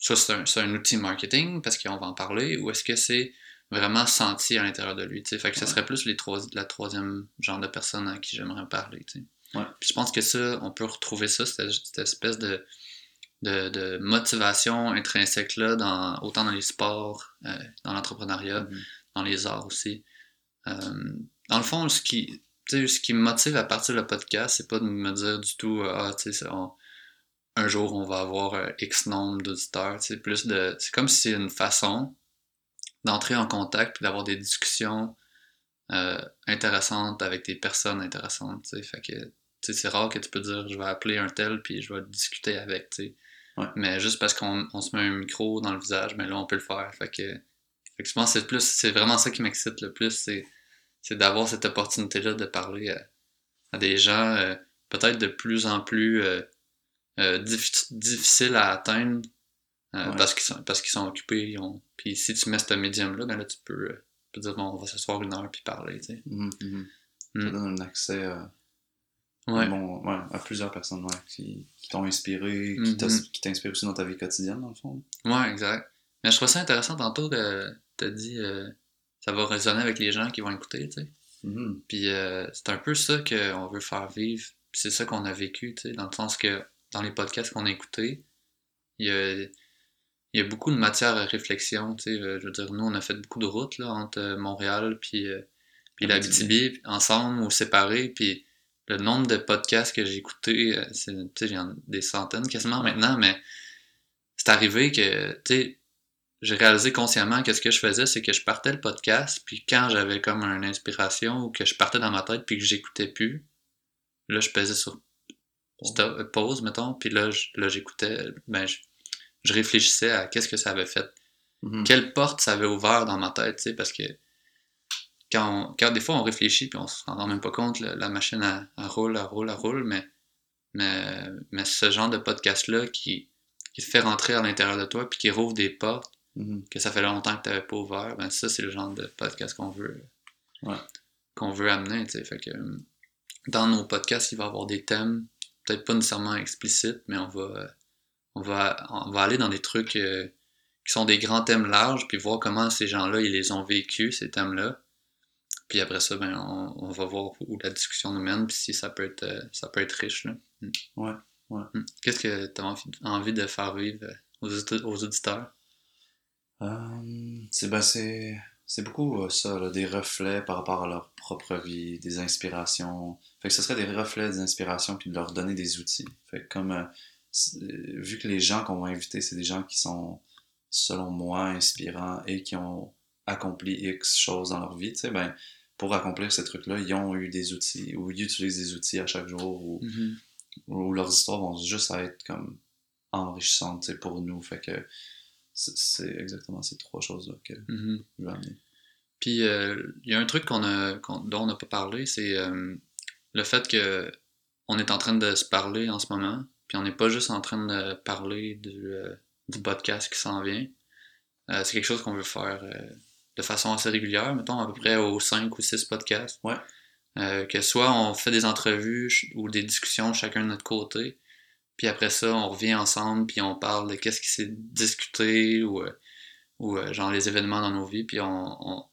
c'est un, outil marketing parce qu'on va en parler ou est-ce que c'est vraiment senti à l'intérieur de lui fait que ce serait plus les trois, la troisième genre de personne à qui j'aimerais parler ouais. je pense que ça on peut retrouver ça cette, espèce de, de, motivation intrinsèque là dans, autant dans les sports euh, dans l'entrepreneuriat mm-hmm. dans les arts aussi. Euh, dans le fond ce qui ce qui me motive à partir le podcast, c'est pas de me dire du tout, euh, ah, tu sais, un jour on va avoir euh, X nombre d'auditeurs. C'est plus de. C'est comme si c'est une façon d'entrer en contact puis d'avoir des discussions euh, intéressantes avec des personnes intéressantes. sais. Fait que tu sais, c'est rare que tu peux dire je vais appeler un tel puis je vais discuter avec. sais. Ouais. Mais juste parce qu'on on se met un micro dans le visage, mais là on peut le faire. Fait que, fait que je pense que c'est plus c'est vraiment ça qui m'excite le plus, c'est, c'est d'avoir cette opportunité-là de parler à, à des gens euh, peut-être de plus en plus euh, euh, diffi- difficiles à atteindre euh, Ouais. parce qu'ils sont parce qu'ils sont occupés. ils ont- Puis si tu mets ce médium-là, ben là tu peux, euh, tu peux dire bon on va s'asseoir une heure puis parler. Tu sais. Mhm, mhm. Ça Mm. donne un accès Ouais. bon, ouais, à plusieurs personnes qui, qui t'ont inspiré, qui Mhm. t'as- qui t'inspirent aussi dans ta vie quotidienne, dans le fond. Ouais, exact. Mais je trouve ça intéressant tantôt que t'as dit euh, ça va résonner avec les gens qui vont écouter, tu sais. Mhm. Puis euh, c'est un peu ça qu'on veut faire vivre. Puis c'est ça qu'on a vécu, tu sais, dans le sens que dans les podcasts qu'on a écoutés, il y a, il y a beaucoup de matière à réflexion, tu sais. Euh, Je veux dire, nous, on a fait beaucoup de routes là, entre euh, Montréal puis, euh, puis la BTB, ensemble ou séparés. Puis le nombre de podcasts que j'ai écoutés, c'est, tu sais, des centaines quasiment maintenant, mais c'est arrivé que, tu sais, j'ai réalisé consciemment que ce que je faisais, c'est que je partais le podcast, puis quand j'avais comme une inspiration ou que je partais dans ma tête puis que j'écoutais plus, là, je pesais sur stop- euh, pause, mettons, puis là, j'écoutais, ben, je, je réfléchissais à qu'est-ce que ça avait fait, Mhm. quelle porte ça avait ouvert dans ma tête, tu sais, parce que quand, on- quand des fois on réfléchit puis on se rend même pas compte, la, la machine elle roule, elle roule, elle roule, mais, mais, mais ce genre de podcast-là qui, qui te fait rentrer à l'intérieur de toi puis qui rouvre des portes Mhm. que ça fait longtemps que tu n'avais pas ouvert, ben ça, c'est le genre de podcast qu'on veut, Ouais. qu'on veut amener. Fait que, euh, dans nos podcasts, il va y avoir des thèmes, peut-être pas nécessairement explicites, mais on va, on va, on va aller dans des trucs euh, qui sont des grands thèmes larges, puis voir comment ces gens-là, ils les ont vécus, ces thèmes-là. Puis après ça, ben, on, on va voir où la discussion nous mène, puis si ça peut être, euh, ça peut être riche. Là. Mm. Ouais, ouais. Mm. Qu'est-ce que tu as envie, de faire vivre aux auditeurs? Euh, c'est ben, c'est beaucoup euh, ça, là, des reflets par rapport à leur propre vie, des inspirations. Fait que ce serait des reflets, des inspirations, puis de leur donner des outils. Fait que comme euh, euh, vu que les gens qu'on va inviter, c'est des gens qui sont, selon moi, inspirants et qui ont accompli X choses dans leur vie, tu sais, ben pour accomplir ces trucs-là, ils ont eu des outils, ou ils utilisent des outils à chaque jour, ou, Mhm. ou leurs histoires vont juste être comme enrichissantes, tu sais, pour nous. Fait que c'est exactement ces trois choses-là que Mhm. je veux amener. Puis euh, il y a un truc qu'on a, dont on n'a pas parlé, c'est euh, le fait que on est en train de se parler en ce moment, puis on n'est pas juste en train de parler du, euh, du podcast qui s'en vient. C'est quelque chose qu'on veut faire de façon assez régulière, mettons à peu près aux 5 ou 6 podcasts. Ouais. Que soit on fait des entrevues ou des discussions chacun de notre côté, puis après ça, on revient ensemble, puis on parle de qu'est-ce qui s'est discuté ou, euh, ou euh, genre les événements dans nos vies, puis on, on,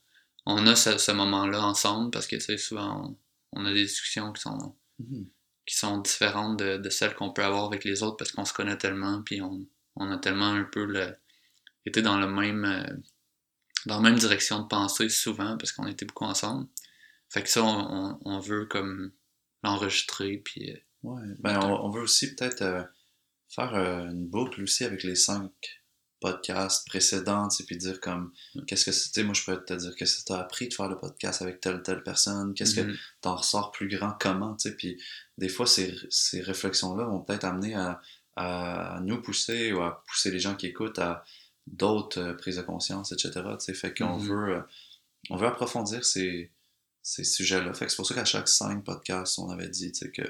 on a ce, ce moment-là ensemble parce que tu sais, souvent on, on a des discussions qui sont, Mhm. qui sont différentes de, de celles qu'on peut avoir avec les autres parce qu'on se connaît tellement, puis on, on a tellement un peu le, été dans le même euh, dans la même direction de pensée souvent parce qu'on était beaucoup ensemble. Fait que ça, on, on, veut comme l'enregistrer, puis Ouais. Ben, on, on veut aussi peut-être euh, faire euh, une boucle aussi avec les cinq podcasts précédents, sais, puis dire comme, qu'est-ce que c'était, moi je peux te dire, qu'est-ce que t'as appris de faire le podcast avec telle telle personne, qu'est-ce que mhm. t'en ressors plus grand, comment, tu sais, puis des fois ces, ces réflexions-là vont peut-être amener à, à nous pousser ou à pousser les gens qui écoutent à d'autres euh, prises de conscience, etc., tu sais, fait qu'on Mhm. veut, on veut approfondir ces, ces sujets-là, fait que c'est pour ça qu'à chaque cinq podcasts, on avait dit, tu sais, que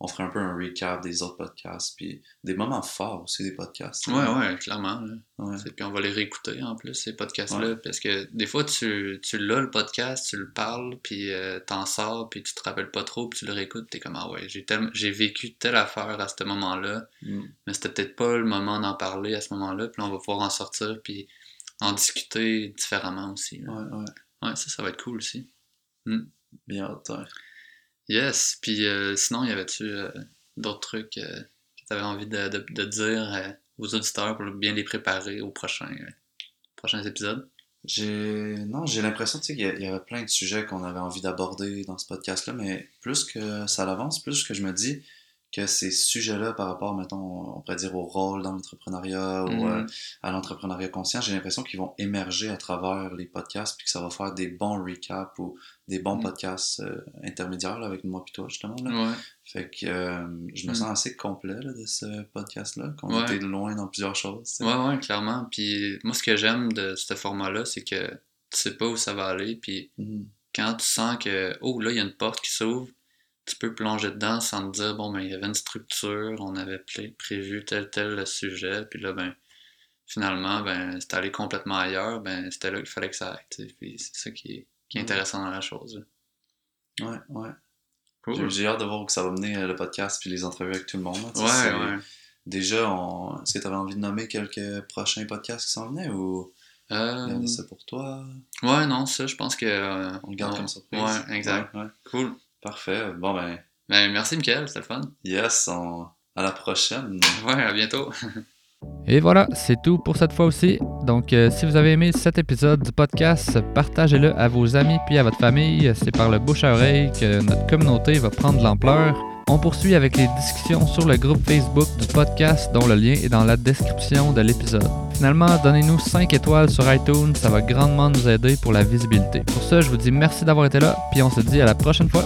on ferait un peu un recap des autres podcasts, puis des moments forts aussi des podcasts. Ouais, ouais, clairement. Ouais. Puis on va les réécouter en plus, ces podcasts-là, parce que des fois, tu, tu l'as le podcast, tu le parles, puis euh, t'en sors, puis tu te rappelles pas trop, puis tu le réécoutes, t'es comme, ah ouais, j'ai tel- j'ai vécu telle affaire à ce moment-là, Mm. mais c'était peut-être pas le moment d'en parler à ce moment-là, puis là, on va pouvoir en sortir, puis en discuter différemment aussi. là. Ouais, ouais. Ouais, ça, ça va être cool aussi. Bien hâte, ouais. Yes, puis euh, sinon, y avait-tu euh, d'autres trucs euh, que tu avais envie de, de- dire euh, aux auditeurs pour bien les préparer aux prochains, prochains épisodes? J'ai non, j'ai l'impression qu'il y y avait plein de sujets qu'on avait envie d'aborder dans ce podcast-là, mais plus que ça avance, plus que je me dis que ces sujets-là par rapport, mettons, on pourrait dire au rôle dans l'entrepreneuriat ou Mhm. euh, à l'entrepreneuriat conscient, j'ai l'impression qu'ils vont émerger à travers les podcasts puis que ça va faire des bons recaps ou des bons Mhm. podcasts euh, intermédiaires là, avec moi puis toi justement. Là. Ouais. Fait que euh, je me Mhm. sens assez complet là, de ce podcast-là, qu'on Ouais. était loin dans plusieurs choses. sais. Ouais, ouais, clairement. Puis moi, ce que j'aime de ce format-là, c'est que tu sais pas où ça va aller. Puis quand tu sens que, oh, là, il y a une porte qui s'ouvre, tu peux plonger dedans sans te dire, bon, ben, il y avait une structure, on avait prévu tel, tel sujet, puis là, ben, finalement, ben, c'est allé complètement ailleurs, ben, c'était là qu'il fallait que ça aille. Puis c'est ça qui est, qui est intéressant dans la chose. là. Ouais, ouais. Cool. J'ai- hâte de voir où ça va mener euh, le podcast puis les entrevues avec tout le monde. là, Ouais, ouais. Déjà, on... est-ce que tu avais envie de nommer quelques prochains podcasts qui s'en venaient ou Euh, ça pour toi? ouais, non, ça, je pense que. euh, On le garde on- comme surprise. Ouais, exact. Ouais, ouais. Cool. Parfait. Bon, ben, Ben, merci, Mickaël, c'était le fun. yes, on... à la prochaine. Ouais, à bientôt. Et voilà, c'est tout pour cette fois aussi. Donc, euh, si vous avez aimé cet épisode du podcast, partagez-le à vos amis puis à votre famille. C'est par le bouche à oreille que notre communauté va prendre de l'ampleur. On poursuit avec les discussions sur le groupe Facebook du podcast dont le lien est dans la description de l'épisode. Finalement, donnez-nous 5 étoiles sur iTunes, ça va grandement nous aider pour la visibilité. Pour ça, je vous dis merci d'avoir été là, puis on se dit à la prochaine fois.